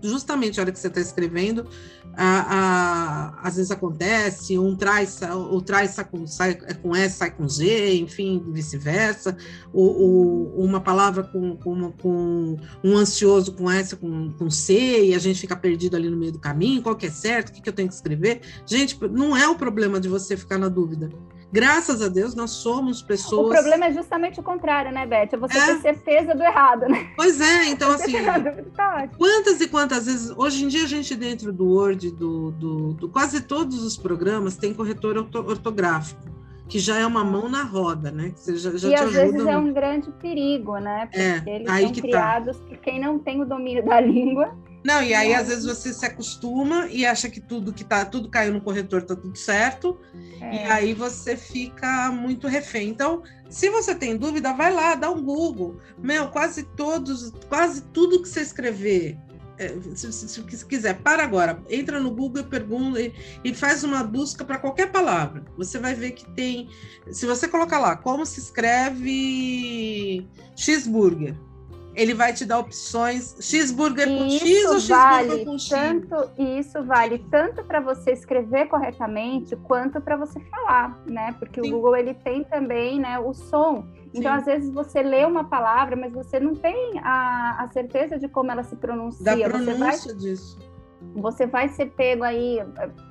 justamente a hora que você está escrevendo, a, a, às vezes acontece, um traz, o traz sai com, sai com S, sai com Z, enfim, vice-versa, uma palavra com, com, com, um ansioso com S, com, com C, e a gente fica perdido ali no meio do caminho, qual que é certo, o que, que eu tenho que escrever? Gente, não é o problema de você ficar na dúvida. Graças a Deus, nós somos pessoas. O problema é justamente o contrário, né, Beth? É você é. ter certeza do errado, né? Pois é, então assim. Tá quantas e quantas vezes. Hoje em dia, a gente, dentro do Word, do, do, do quase todos os programas, tem corretor ortográfico que já é uma mão na roda, né? Que você já, já e às vezes muito. é um grande perigo, né? É, Porque é, eles são tá. criados tá. por quem não tem o domínio da (laughs) língua não, e aí às vezes você se acostuma e acha que tudo que tá, tudo caiu no corretor, tá tudo certo, é. e aí você fica muito refém. Então, se você tem dúvida, vai lá, dá um Google. Meu, quase todos, quase tudo que você escrever, é, se, se, se, quiser, para agora, entra no Google e pergunta e, e faz uma busca para qualquer palavra. Você vai ver que tem. Se você colocar lá como se escreve cheeseburger, ele vai te dar opções cheeseburger com X ou cheeseburger com X. Tanto, e isso vale tanto para você escrever corretamente quanto para você falar, né? Porque Sim. o Google ele tem também, né, o som. Então, Sim. às vezes você lê uma palavra, mas você não tem a, a certeza de como ela se pronuncia. Da pronúncia você vai, disso. Você vai ser pego aí.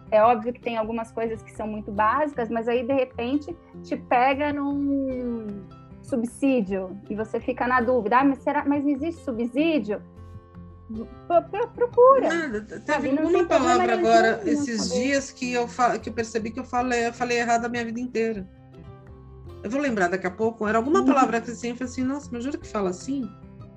É óbvio que tem algumas coisas que são muito básicas, mas aí de repente te pega num subsídio e você fica na dúvida, ah, mas será, mas existe subsídio? Procura. Nada, teve uma palavra agora esses dias que eu, que eu percebi que eu falei, eu falei errado a minha vida inteira. Eu vou lembrar daqui a pouco. Era alguma uhum. palavra assim, eu falei assim, nossa, mas juro que fala assim?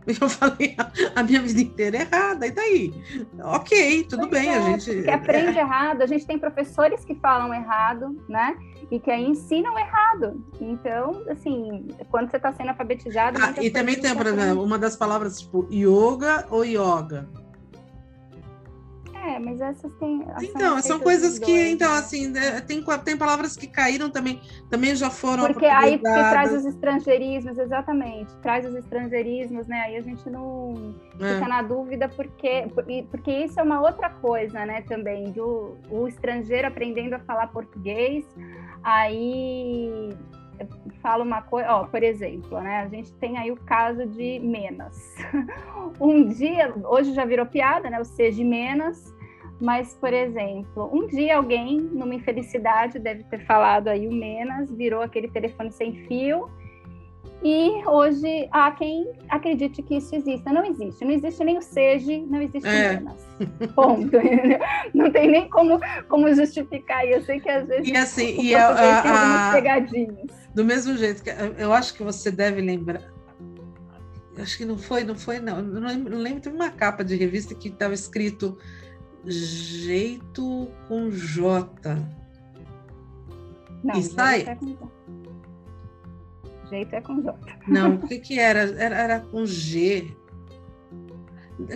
(laughs) Eu falei a, minha vida inteira errada, e daí? Ok, tudo pois bem, é, a gente. Que aprende é. errado, a gente tem professores que falam errado, né? e que aí ensinam errado. Então, assim, quando você está sendo alfabetizado. Ah, e também tem, por exemplo, uma das palavras tipo yoga ou yoga. É, mas essas têm. Então, são coisas que, dois, então, assim, né, tem, tem palavras que caíram também, também já foram. Porque aí porque traz os estrangeirismos, exatamente, traz os estrangeirismos, né? Aí a gente não é. fica na dúvida, porque, porque isso é uma outra coisa, né, também, do o estrangeiro aprendendo a falar português, aí fala uma coisa, ó, por exemplo, né? A gente tem aí o caso de Menas. (laughs) um dia, hoje já virou piada, né? O C de Menas, mas, por exemplo, um dia alguém, numa infelicidade, deve ter falado aí o Menas, virou aquele telefone sem fio. E hoje há quem acredite que isso exista. Não existe. Não existe nem o SEGE, não existe é. Menas. Ponto. (laughs) não tem nem como, como justificar. E eu sei que às vezes e assim, e a, a, a, pegadinhas. Do mesmo jeito que eu acho que você deve lembrar. Acho que não foi, não foi, não. Não lembro, não lembro teve uma capa de revista que estava escrito jeito com J. Não, e sai. É jeito é com J. Não, (laughs) o que, que era? era? Era com G.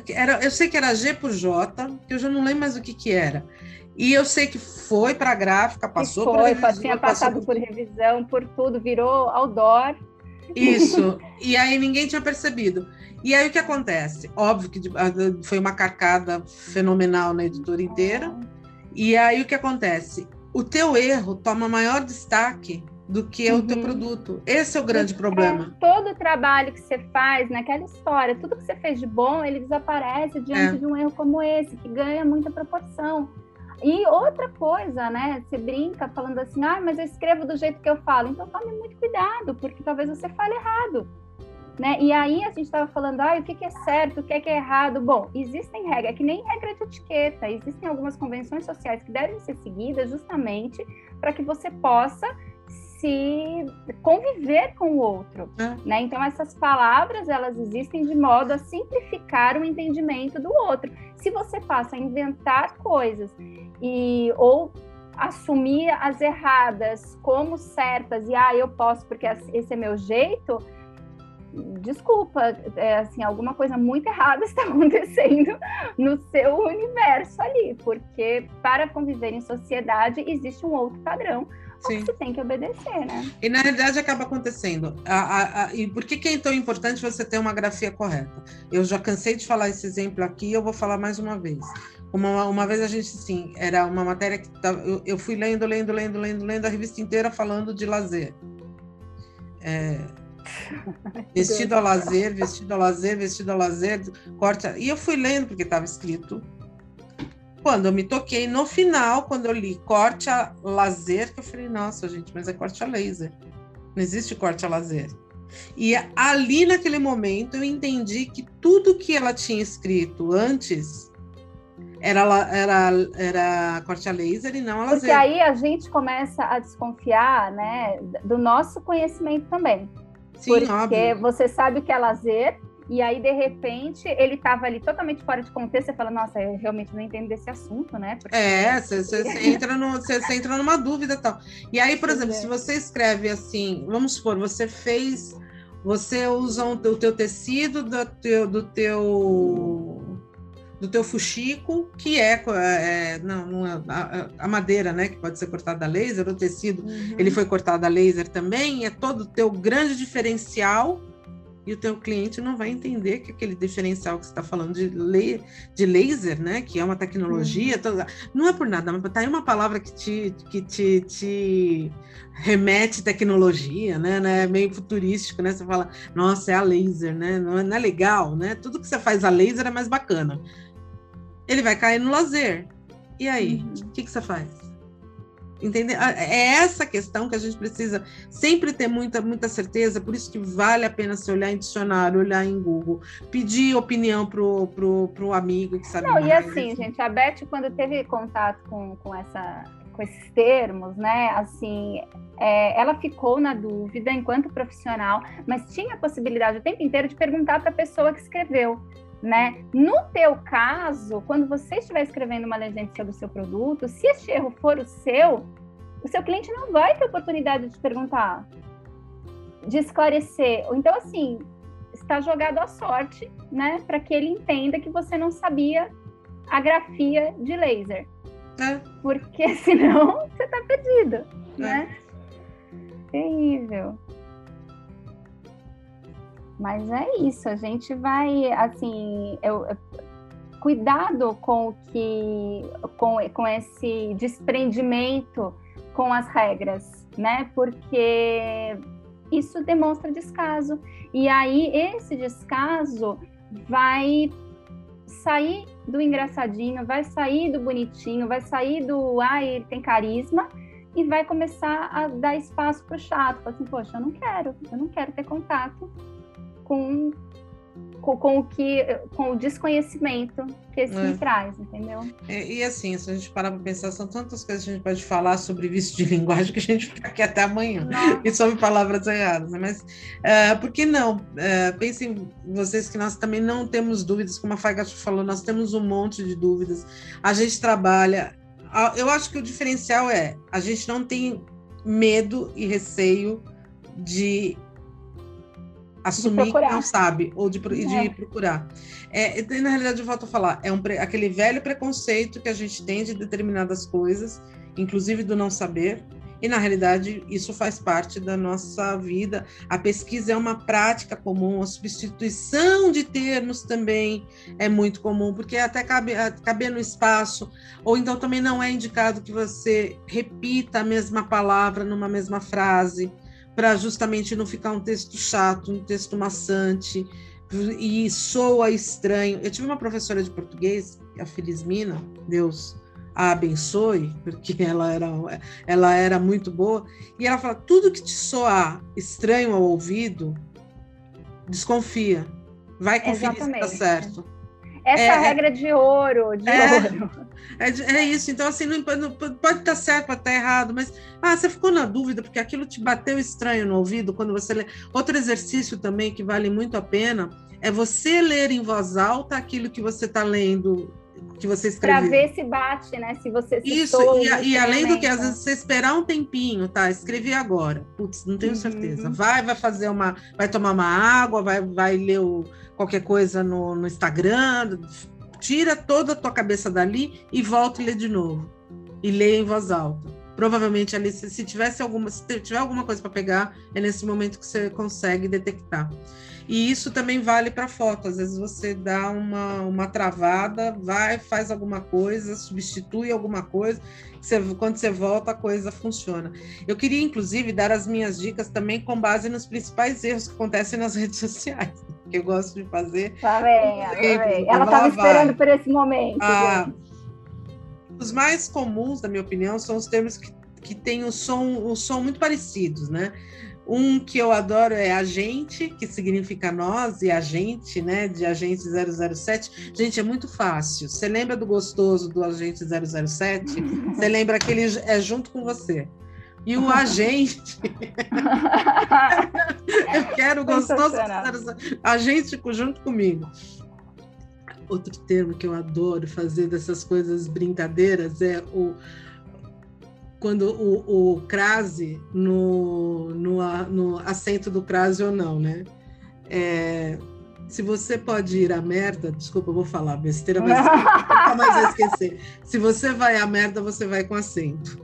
Era, eu sei que era G por J, que eu já não lembro mais o que, que era. E eu sei que foi para a gráfica, passou por revisão. Tinha passado por... por revisão, por tudo, virou outdoor. Isso. (laughs) e aí ninguém tinha percebido. E aí o que acontece? Óbvio que foi uma carcada fenomenal na editora inteira. E aí o que acontece? O teu erro toma maior destaque do que uhum. o teu uhum. produto. Esse é o grande problema. É, todo o trabalho que você faz naquela história, tudo que você fez de bom, ele desaparece diante é. de um erro como esse, que ganha muita proporção. E outra coisa, né? Você brinca falando assim, ah, mas eu escrevo do jeito que eu falo. Então tome muito cuidado, porque talvez você fale errado. Né? E aí a gente estava falando, ah, o que, que, é certo, o que é, que é errado. Bom, existem regras, é que nem regra de etiqueta, existem algumas convenções sociais que devem ser seguidas justamente para que você possa se conviver com o outro, é. né? Então essas palavras elas existem de modo a simplificar o entendimento do outro. Se você passa a inventar coisas e ou assumir as erradas como certas e ah eu posso porque esse é meu jeito, desculpa, é, assim, alguma coisa muito errada (laughs) está acontecendo no seu universo ali, porque para conviver em sociedade existe um outro padrão. Sim. Você tem que obedecer, né? E na realidade acaba acontecendo. A, a, a, e por que, que é tão importante você ter uma grafia correta? Eu já cansei de falar esse exemplo aqui, eu vou falar mais uma vez. Uma, uma vez a gente, sim, era uma matéria que tava, eu, eu fui lendo, lendo, lendo, lendo, lendo a revista inteira falando de lazer. É, (laughs) vestido a lazer, vestido a lazer, vestido a lazer, corte. E eu fui lendo porque estava escrito. Quando eu me toquei no final, quando eu li corte a lazer, que eu falei, nossa, gente, mas é corte a laser. Não existe corte a lazer. E ali naquele momento eu entendi que tudo que ela tinha escrito antes era, era, era corte a laser e não a laser. Porque aí a gente começa a desconfiar né, do nosso conhecimento também. Sim, porque óbvio. você sabe o que é lazer, e aí, de repente, ele estava ali totalmente fora de contexto, você fala, nossa, eu realmente não entendo desse assunto, né? Porque... É, você, (laughs) entra no, você, entra numa dúvida e tal. E aí, por exemplo, é. se você escreve assim, vamos supor, você fez, você usa o teu tecido do teu, do teu do teu fuxico, que é, é não, não é, a, a, madeira, né, que pode ser cortada a laser, o tecido, uhum. ele foi cortado a laser também, é todo o teu grande diferencial e o teu cliente não vai entender que aquele diferencial que você está falando de, le, de laser, né, que é uma tecnologia, uhum. toda, não é por nada, mas tá aí uma palavra que te, que te, te remete tecnologia, né, né, meio futurístico, né, você fala, nossa, é a laser, né, não é, não é legal, né, tudo que você faz a laser é mais bacana ele vai cair no lazer. E aí, o uhum. que, que você faz? Entender? É essa questão que a gente precisa sempre ter muita, muita certeza, por isso que vale a pena se olhar em dicionário, olhar em Google, pedir opinião pro, pro, pro amigo que sabe Não, mais. e assim, gente, a Beth, quando teve contato com, com, essa, com esses termos, né, assim, é, ela ficou na dúvida enquanto profissional, mas tinha a possibilidade o tempo inteiro de perguntar para a pessoa que escreveu né? No teu caso, quando você estiver escrevendo uma legenda sobre o seu produto, se este erro for o seu, o seu cliente não vai ter oportunidade de perguntar, de esclarecer. Então, assim, está jogado à sorte, né? Para que ele entenda que você não sabia a grafia de laser. É. Porque (laughs) senão você está perdido, é. né? Terrível. Mas é isso, a gente vai, assim, eu, cuidado com o que, com, com esse desprendimento com as regras, né? Porque isso demonstra descaso. E aí esse descaso vai sair do engraçadinho, vai sair do bonitinho, vai sair do ah, ele tem carisma e vai começar a dar espaço para o chato. Fala assim, poxa, eu não quero, eu não quero ter contato com, com, com, o que com o desconhecimento que esse é. traz, entendeu? É, e assim, se a gente parar para pensar, são tantas coisas que a gente pode falar sobre vício de (laughs) linguagem que a gente fica aqui até amanhã Nossa. e sobre palavras erradas, né? mas uh, por que não? Uh, pensem vocês que nós também não temos dúvidas, como a Fagacho falou, nós temos um monte de dúvidas, a gente trabalha. Eu acho que o diferencial é a gente não tem medo e receio de assumir que não sabe, ou de, de é. procurar. É, na realidade, eu volto a falar, é um, aquele velho preconceito que a gente tem de determinadas coisas, inclusive do não saber, e na realidade isso faz parte da nossa vida. A pesquisa é uma prática comum, a substituição de termos também é muito comum, porque até cabe, caber no espaço, ou então também não é indicado que você repita a mesma palavra numa mesma frase para justamente não ficar um texto chato, um texto maçante e soa estranho. Eu tive uma professora de português, a Felizmina, Deus a abençoe, porque ela era, ela era muito boa, e ela fala: tudo que te soar estranho ao ouvido, desconfia. Vai conferir Exatamente. se tá certo. Essa é, regra de ouro, de é, ouro. É, é, isso, então assim, não, não pode estar certo, pode estar errado, mas ah, você ficou na dúvida porque aquilo te bateu estranho no ouvido quando você lê. Outro exercício também que vale muito a pena é você ler em voz alta aquilo que você está lendo que você escreveu. Para ver se bate, né? Se você Isso, e, e além do que, às vezes, você esperar um tempinho, tá? Escrevi agora. Putz, não tenho uhum. certeza. Vai, vai fazer uma. Vai tomar uma água, vai, vai ler o, qualquer coisa no, no Instagram. Tira toda a tua cabeça dali e volta e lê de novo. E lê em voz alta. Provavelmente ali, se, se tivesse alguma, se tiver alguma coisa para pegar, é nesse momento que você consegue detectar. E isso também vale para foto. Às vezes você dá uma, uma travada, vai, faz alguma coisa, substitui alguma coisa, você, quando você volta, a coisa funciona. Eu queria, inclusive, dar as minhas dicas também com base nos principais erros que acontecem nas (laughs) redes sociais, que eu gosto de fazer. Tá bem, bem. Ela estava esperando por esse momento. Ah, os mais comuns, na minha opinião, são os termos que, que têm o som, o som muito parecidos, né? Um que eu adoro é agente, que significa nós e agente, né? De agente 007. Gente, é muito fácil. Você lembra do gostoso do agente 007? Você lembra que ele é junto com você. E o agente. (laughs) eu quero gostoso. Agente junto comigo. Outro termo que eu adoro fazer dessas coisas brincadeiras é o quando o, o crase no, no, no assento do crase ou não, né? É, se você pode ir à merda, desculpa, eu vou falar besteira, mas (laughs) nunca mais vou esquecer. Se você vai à merda, você vai com assento.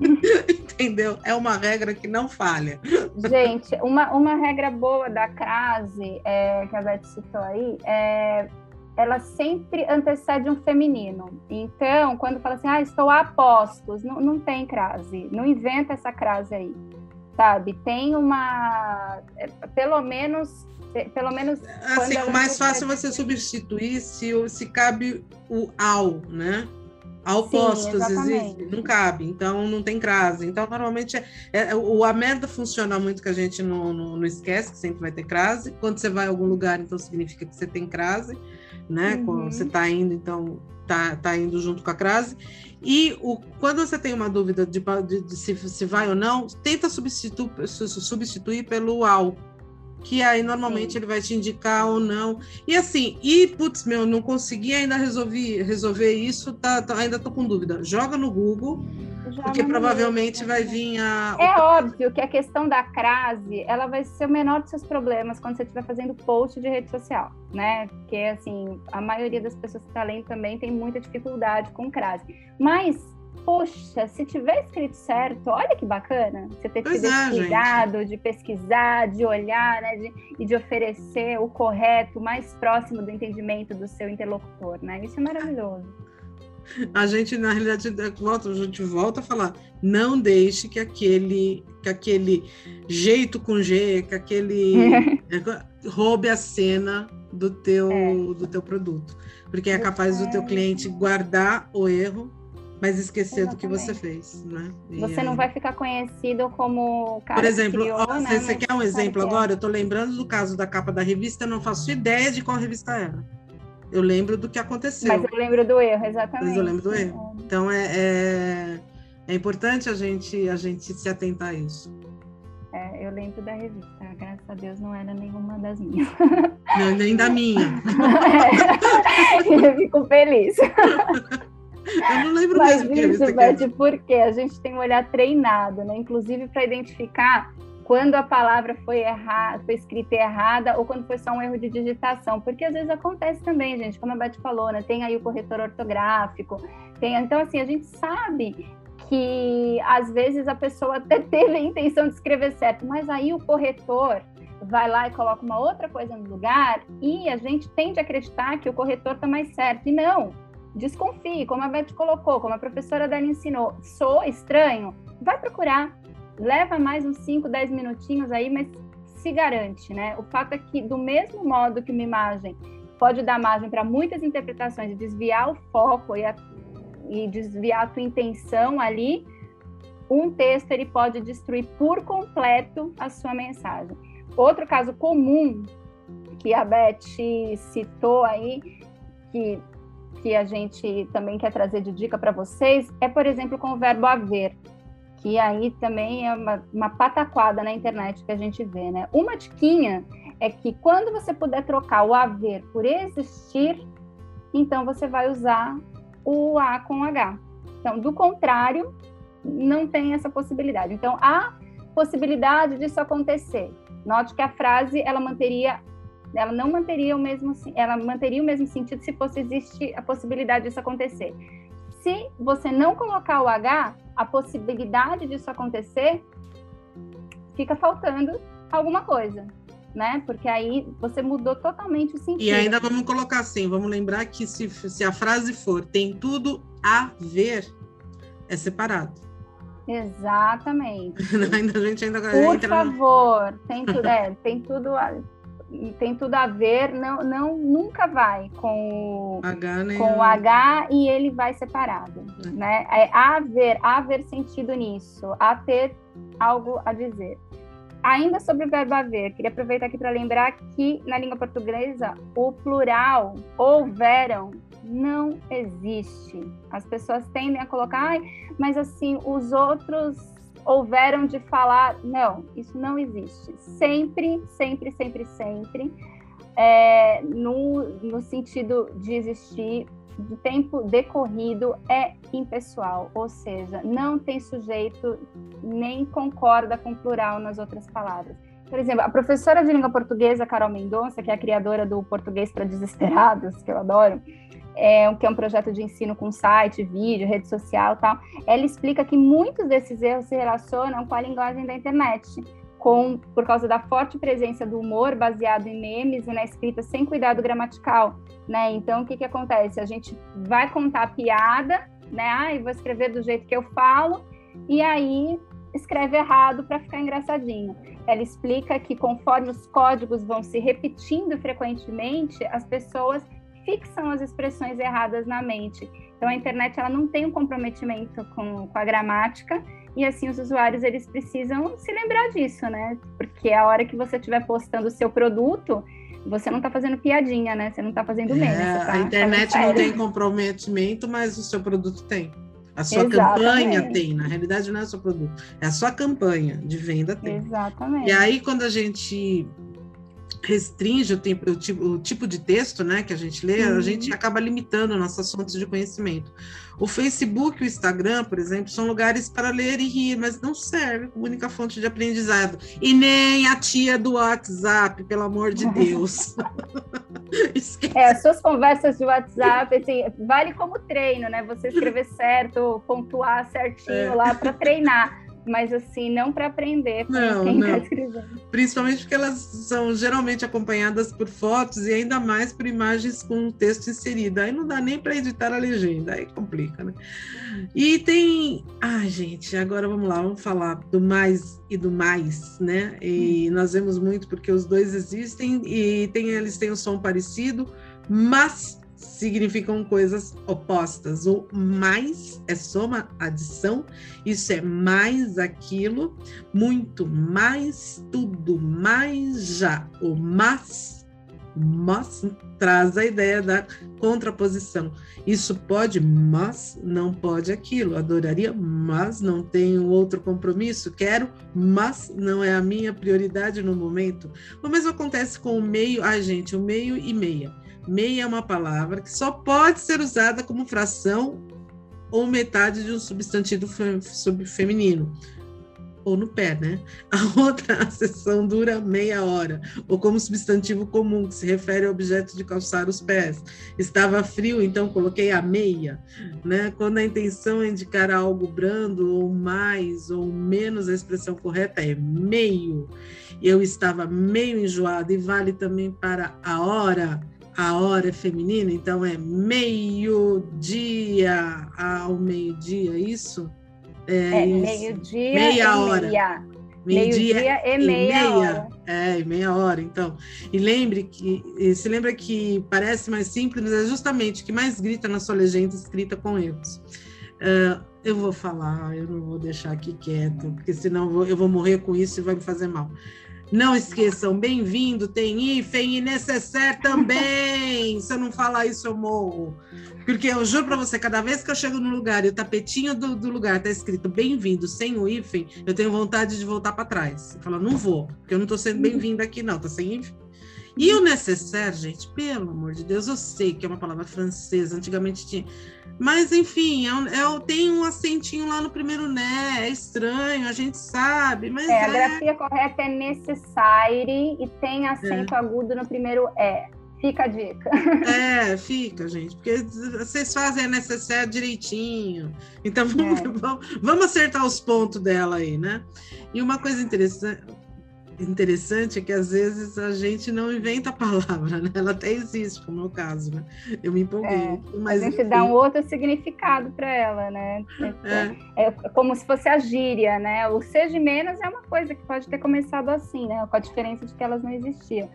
(laughs) Entendeu? É uma regra que não falha. Gente, uma, uma regra boa da crase é, que a Beth citou aí é ela sempre antecede um feminino. Então, quando fala assim, ah, estou a postos, não, não tem crase, não inventa essa crase aí, sabe? Tem uma, é, pelo menos, é, pelo menos. Assim, o mais fácil é você substituir se, se cabe o ao, né? Ao postos existe, não cabe, então não tem crase. Então, normalmente, é, é, o a merda funciona muito que a gente não, não, não, esquece, que sempre vai ter crase. Quando você vai a algum lugar, então significa que você tem crase né? Uhum. Quando você está indo, então tá, tá indo junto com a crase. E o, quando você tem uma dúvida de, de, de se, se vai ou não, tenta substituir, substituir pelo ao que aí normalmente Sim. ele vai te indicar ou não. E assim, e putz, meu, não consegui ainda resolver, resolver isso, tá, tá, ainda tô com dúvida. Joga no Google, Já porque provavelmente vai vir a. É óbvio que a questão da crase, ela vai ser o menor dos seus problemas quando você estiver fazendo post de rede social, né? Porque assim, a maioria das pessoas que está lendo também tem muita dificuldade com crase. Mas poxa, se tiver escrito certo, olha que bacana você ter tido é, esse cuidado de pesquisar, de olhar, né, de, e de oferecer o correto, mais próximo do entendimento do seu interlocutor, né? Isso é maravilhoso. A gente, na realidade, volta, a gente volta a falar, não deixe que aquele, que aquele jeito com G, que aquele (laughs) roube a cena do teu, é. do teu produto. Porque é capaz do teu cliente guardar o erro mas esquecer Exatamente. do que você fez, né? E você aí... não vai ficar conhecido como cara Por exemplo, criou, ó, né? você quer um exemplo agora? Eu estou lembrando do caso da capa da revista, não faço ideia de qual revista era. Eu lembro do que aconteceu. Mas eu lembro do erro, exatamente. Mas eu lembro do erro. É. Então é, é, é, importante a gente, a gente se atentar a isso. É, eu lembro da revista, graças a Deus não era nenhuma das minhas. Não, nem da minha. É, eu fico feliz. Eu não lembro Mas mesmo isso, Beth, porque a gente tem um olhar treinado, né? Inclusive para identificar quando a palavra foi errada, foi escrita errada ou quando foi só um erro de digitação, porque às vezes acontece também, gente, como a Beth falou, né? Tem aí o corretor ortográfico, tem, então assim, a gente sabe que às vezes a pessoa até (laughs) teve a intenção de escrever certo, mas aí o corretor vai lá e coloca uma outra coisa no lugar e a gente tende a acreditar que o corretor está mais certo. E não, desconfie, como a Beth colocou, como a professora Dani ensinou, sou estranho, vai procurar, leva mais uns 5, 10 minutinhos aí, mas se garante, né? O fato é que, do mesmo modo que uma imagem pode dar margem para muitas interpretações e desviar o foco e, a, e desviar a tua intenção ali, um texto ele pode destruir por completo a sua mensagem. Outro caso comum que a Beth citou aí, que que a gente também quer trazer de dica para vocês é, por exemplo, com o verbo haver, que aí também é uma, uma pataquada na internet que a gente vê, né? Uma diquinha é que quando você puder trocar o haver por existir, então você vai usar o A com H. Então, do contrário, não tem essa possibilidade. Então, há possibilidade disso acontecer. Note que a frase ela manteria ela não manteria o mesmo ela manteria o mesmo sentido se fosse existe a possibilidade disso acontecer. Se você não colocar o H, a possibilidade disso acontecer fica faltando alguma coisa, né? Porque aí você mudou totalmente o sentido. E ainda vamos colocar assim, vamos lembrar que se, se a frase for tem tudo a ver, é separado. Exatamente. (laughs) ainda a gente ainda Por entra favor, no... tem tudo, é, tem tudo a, tem tudo a ver, não, não nunca vai com, H, né? com o H e ele vai separado, é. né? É haver, haver sentido nisso, a ter algo a dizer. Ainda sobre o verbo haver, queria aproveitar aqui para lembrar que na língua portuguesa o plural houveram não existe. As pessoas tendem a colocar, mas assim, os outros houveram de falar. Não, isso não existe. Sempre, sempre, sempre, sempre, é, no, no sentido de existir, de tempo decorrido, é impessoal, ou seja, não tem sujeito nem concorda com plural nas outras palavras. Por exemplo, a professora de língua portuguesa, Carol Mendonça, que é a criadora do Português para Desesperados, que eu adoro, é, que é um projeto de ensino com site, vídeo, rede social tal, ela explica que muitos desses erros se relacionam com a linguagem da internet, com, por causa da forte presença do humor baseado em memes e na escrita sem cuidado gramatical, né? Então, o que que acontece? A gente vai contar piada, né? Ah, vou escrever do jeito que eu falo, e aí escreve errado para ficar engraçadinho. Ela explica que conforme os códigos vão se repetindo frequentemente, as pessoas fixam as expressões erradas na mente. Então a internet ela não tem um comprometimento com, com a gramática e assim os usuários eles precisam se lembrar disso, né? Porque a hora que você estiver postando o seu produto, você não está fazendo piadinha, né? Você não está fazendo meme. É, tá a internet não tem comprometimento, mas o seu produto tem. A sua Exatamente. campanha tem, na realidade não é o seu produto, é a sua campanha de venda tem. Exatamente. E aí, quando a gente restringe o, tempo, o, tipo, o tipo de texto né, que a gente lê, uhum. a gente acaba limitando nossas fontes de conhecimento. O Facebook e o Instagram, por exemplo, são lugares para ler e rir, mas não serve como única fonte de aprendizado. E nem a tia do WhatsApp, pelo amor de Deus. (laughs) é, as suas conversas de WhatsApp, assim, vale como treino, né? Você escrever certo, pontuar certinho é. lá para treinar mas assim, não para aprender quem está escrevendo. Principalmente porque elas são geralmente acompanhadas por fotos e ainda mais por imagens com o texto inserido. Aí não dá nem para editar a legenda, aí complica, né? E tem. Ah, gente, agora vamos lá, vamos falar do mais e do mais, né? E hum. nós vemos muito porque os dois existem e tem, eles têm um som parecido, mas significam coisas opostas. O mais é soma, adição, isso é mais aquilo, muito mais, tudo mais já. O mas, mas traz a ideia da contraposição. Isso pode, mas não pode aquilo. Adoraria, mas não tenho outro compromisso. Quero, mas não é a minha prioridade no momento. O mesmo acontece com o meio. Ai, gente, o meio e meia Meia é uma palavra que só pode ser usada como fração ou metade de um substantivo feminino. Ou no pé, né? A outra acessão dura meia hora, ou como substantivo comum, que se refere ao objeto de calçar os pés. Estava frio, então coloquei a meia, né? Quando a intenção é indicar algo brando, ou mais, ou menos, a expressão correta é meio. Eu estava meio enjoado, e vale também para a hora a hora é feminina, então é meio-dia ao meio-dia, isso? É, é meio-dia meia hora. Meia. Meio-dia e, e meia, meia, hora. É, meia hora, então. E lembre que, e se lembra que parece mais simples, mas é justamente o que mais grita na sua legenda escrita com erros. Uh, eu vou falar, eu não vou deixar aqui quieto, porque senão eu vou, eu vou morrer com isso e vai me fazer mal. Não esqueçam, bem-vindo, tem hífen e necessaire também. (laughs) Se eu não falar isso, eu morro. Porque eu juro para você, cada vez que eu chego no lugar e o tapetinho do, do lugar tá escrito bem-vindo sem o hífen, eu tenho vontade de voltar para trás. Falo, não vou, porque eu não estou sendo bem-vindo aqui, não, tá sem hífen. E o necessaire, gente, pelo amor de Deus, eu sei que é uma palavra francesa, antigamente tinha. Mas, enfim, é, é, tem um acentinho lá no primeiro né, é estranho, a gente sabe, mas. É, é... a grafia correta é necessary e tem acento é. agudo no primeiro é. Fica a dica. É, fica, gente, porque vocês fazem a necessário direitinho. Então vamos, é. (laughs) vamos, vamos, acertar os pontos dela aí, né? E uma coisa interessante, interessante é que às vezes a gente não inventa a palavra, né? Ela até existe, como é o caso, né? Eu me empolguei. É, mas, a gente enfim. dá um outro significado para ela, né? É. é. como se fosse a gíria, né? O seja menos é uma coisa que pode ter começado assim, né? Com a diferença de que elas não existiam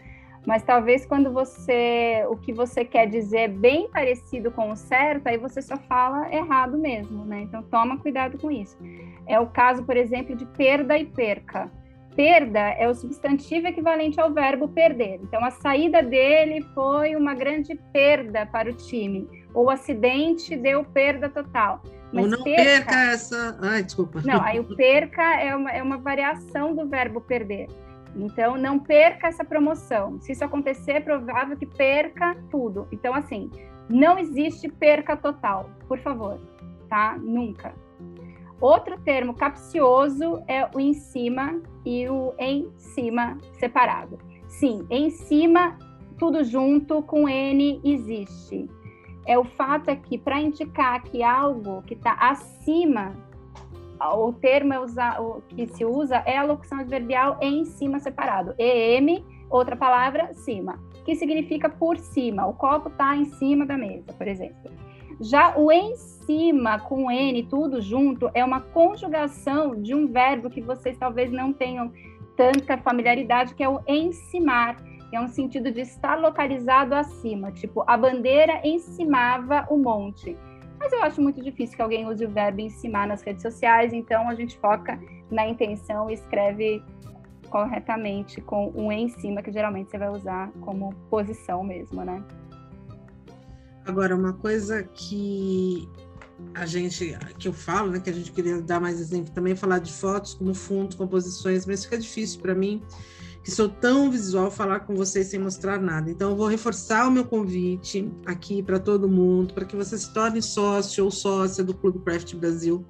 mas talvez quando você o que você quer dizer é bem parecido com o certo, aí você só fala errado mesmo, né? Então toma cuidado com isso. É o caso, por exemplo, de perda e perca. Perda é o substantivo equivalente ao verbo perder. Então a saída dele foi uma grande perda para o time. O acidente deu perda total. Mas Ou não perca, perca essa. Ai, desculpa. Não, aí o perca é uma, é uma variação do verbo perder. Então, não perca essa promoção. Se isso acontecer, é provável que perca tudo. Então, assim, não existe perca total, por favor, tá? Nunca. Outro termo capcioso é o em cima e o em cima separado. Sim, em cima, tudo junto com N existe. É o fato é que para indicar que algo que está acima o termo é usa, o que se usa é a locução adverbial em cima separado. EM, outra palavra, cima, que significa por cima. O copo está em cima da mesa, por exemplo. Já o em cima com N tudo junto é uma conjugação de um verbo que vocês talvez não tenham tanta familiaridade, que é o encimar, é um sentido de estar localizado acima, tipo a bandeira encimava o monte mas eu acho muito difícil que alguém use o verbo encimar nas redes sociais, então a gente foca na intenção e escreve corretamente com um em cima, que geralmente você vai usar como posição mesmo, né? Agora, uma coisa que a gente, que eu falo, né, que a gente queria dar mais exemplo também, falar de fotos como fundo, composições, mas fica difícil para mim que sou tão visual, falar com vocês sem mostrar nada. Então, eu vou reforçar o meu convite aqui para todo mundo, para que você se torne sócio ou sócia do Clube Craft Brasil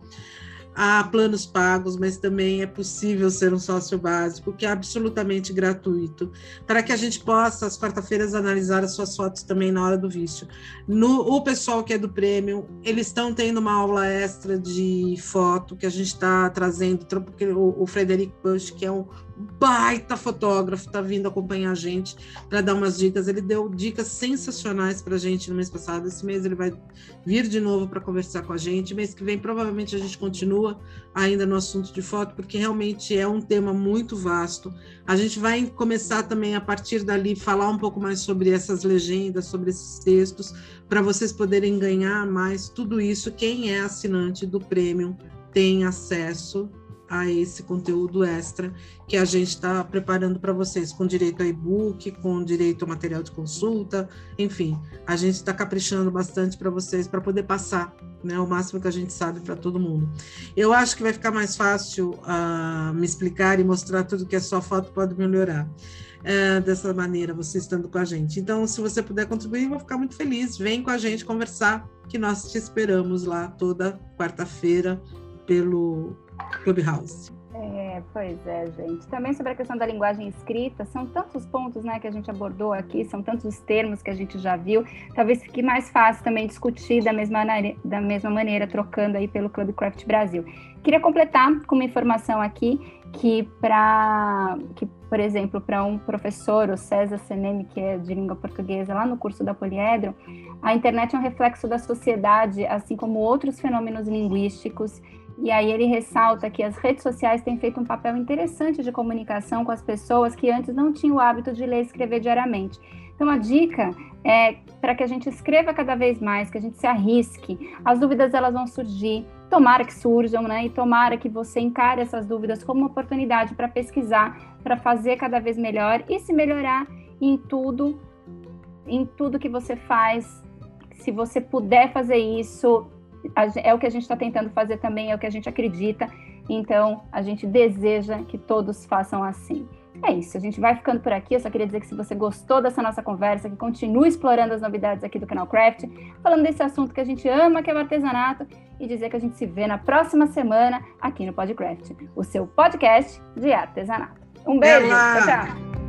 há planos pagos, mas também é possível ser um sócio básico, que é absolutamente gratuito, para que a gente possa, às quarta-feiras, analisar as suas fotos também na hora do vício. No, o pessoal que é do prêmio, eles estão tendo uma aula extra de foto que a gente está trazendo, o, o Frederico Bush, que é um baita fotógrafo, está vindo acompanhar a gente para dar umas dicas. Ele deu dicas sensacionais para a gente no mês passado. Esse mês ele vai vir de novo para conversar com a gente. Mês que vem, provavelmente, a gente continua ainda no assunto de foto, porque realmente é um tema muito vasto. A gente vai começar também a partir dali falar um pouco mais sobre essas legendas, sobre esses textos, para vocês poderem ganhar mais tudo isso. Quem é assinante do Premium tem acesso a esse conteúdo extra que a gente está preparando para vocês, com direito a e-book, com direito a material de consulta, enfim, a gente está caprichando bastante para vocês para poder passar né, o máximo que a gente sabe para todo mundo. Eu acho que vai ficar mais fácil uh, me explicar e mostrar tudo que a sua foto pode melhorar. Uh, dessa maneira, você estando com a gente. Então, se você puder contribuir, vou ficar muito feliz. Vem com a gente conversar, que nós te esperamos lá toda quarta-feira pelo Clubhouse. É, pois é, gente. Também sobre a questão da linguagem escrita, são tantos pontos né, que a gente abordou aqui, são tantos termos que a gente já viu. Talvez fique mais fácil também discutir da mesma, da mesma maneira, trocando aí pelo Clubcraft Brasil. Queria completar com uma informação aqui que para que por exemplo para um professor o César Senemi que é de língua portuguesa lá no curso da Poliedro a internet é um reflexo da sociedade assim como outros fenômenos linguísticos e aí ele ressalta que as redes sociais têm feito um papel interessante de comunicação com as pessoas que antes não tinham o hábito de ler e escrever diariamente. Então a dica é para que a gente escreva cada vez mais, que a gente se arrisque. As dúvidas elas vão surgir, tomara que surjam, né? E tomara que você encare essas dúvidas como uma oportunidade para pesquisar, para fazer cada vez melhor e se melhorar em tudo, em tudo que você faz. Se você puder fazer isso, é o que a gente está tentando fazer também, é o que a gente acredita. Então, a gente deseja que todos façam assim. É isso, a gente vai ficando por aqui. Eu só queria dizer que se você gostou dessa nossa conversa, que continue explorando as novidades aqui do canal Craft, falando desse assunto que a gente ama, que é o artesanato, e dizer que a gente se vê na próxima semana aqui no Podcraft, o seu podcast de artesanato. Um beijo, tchau, tchau.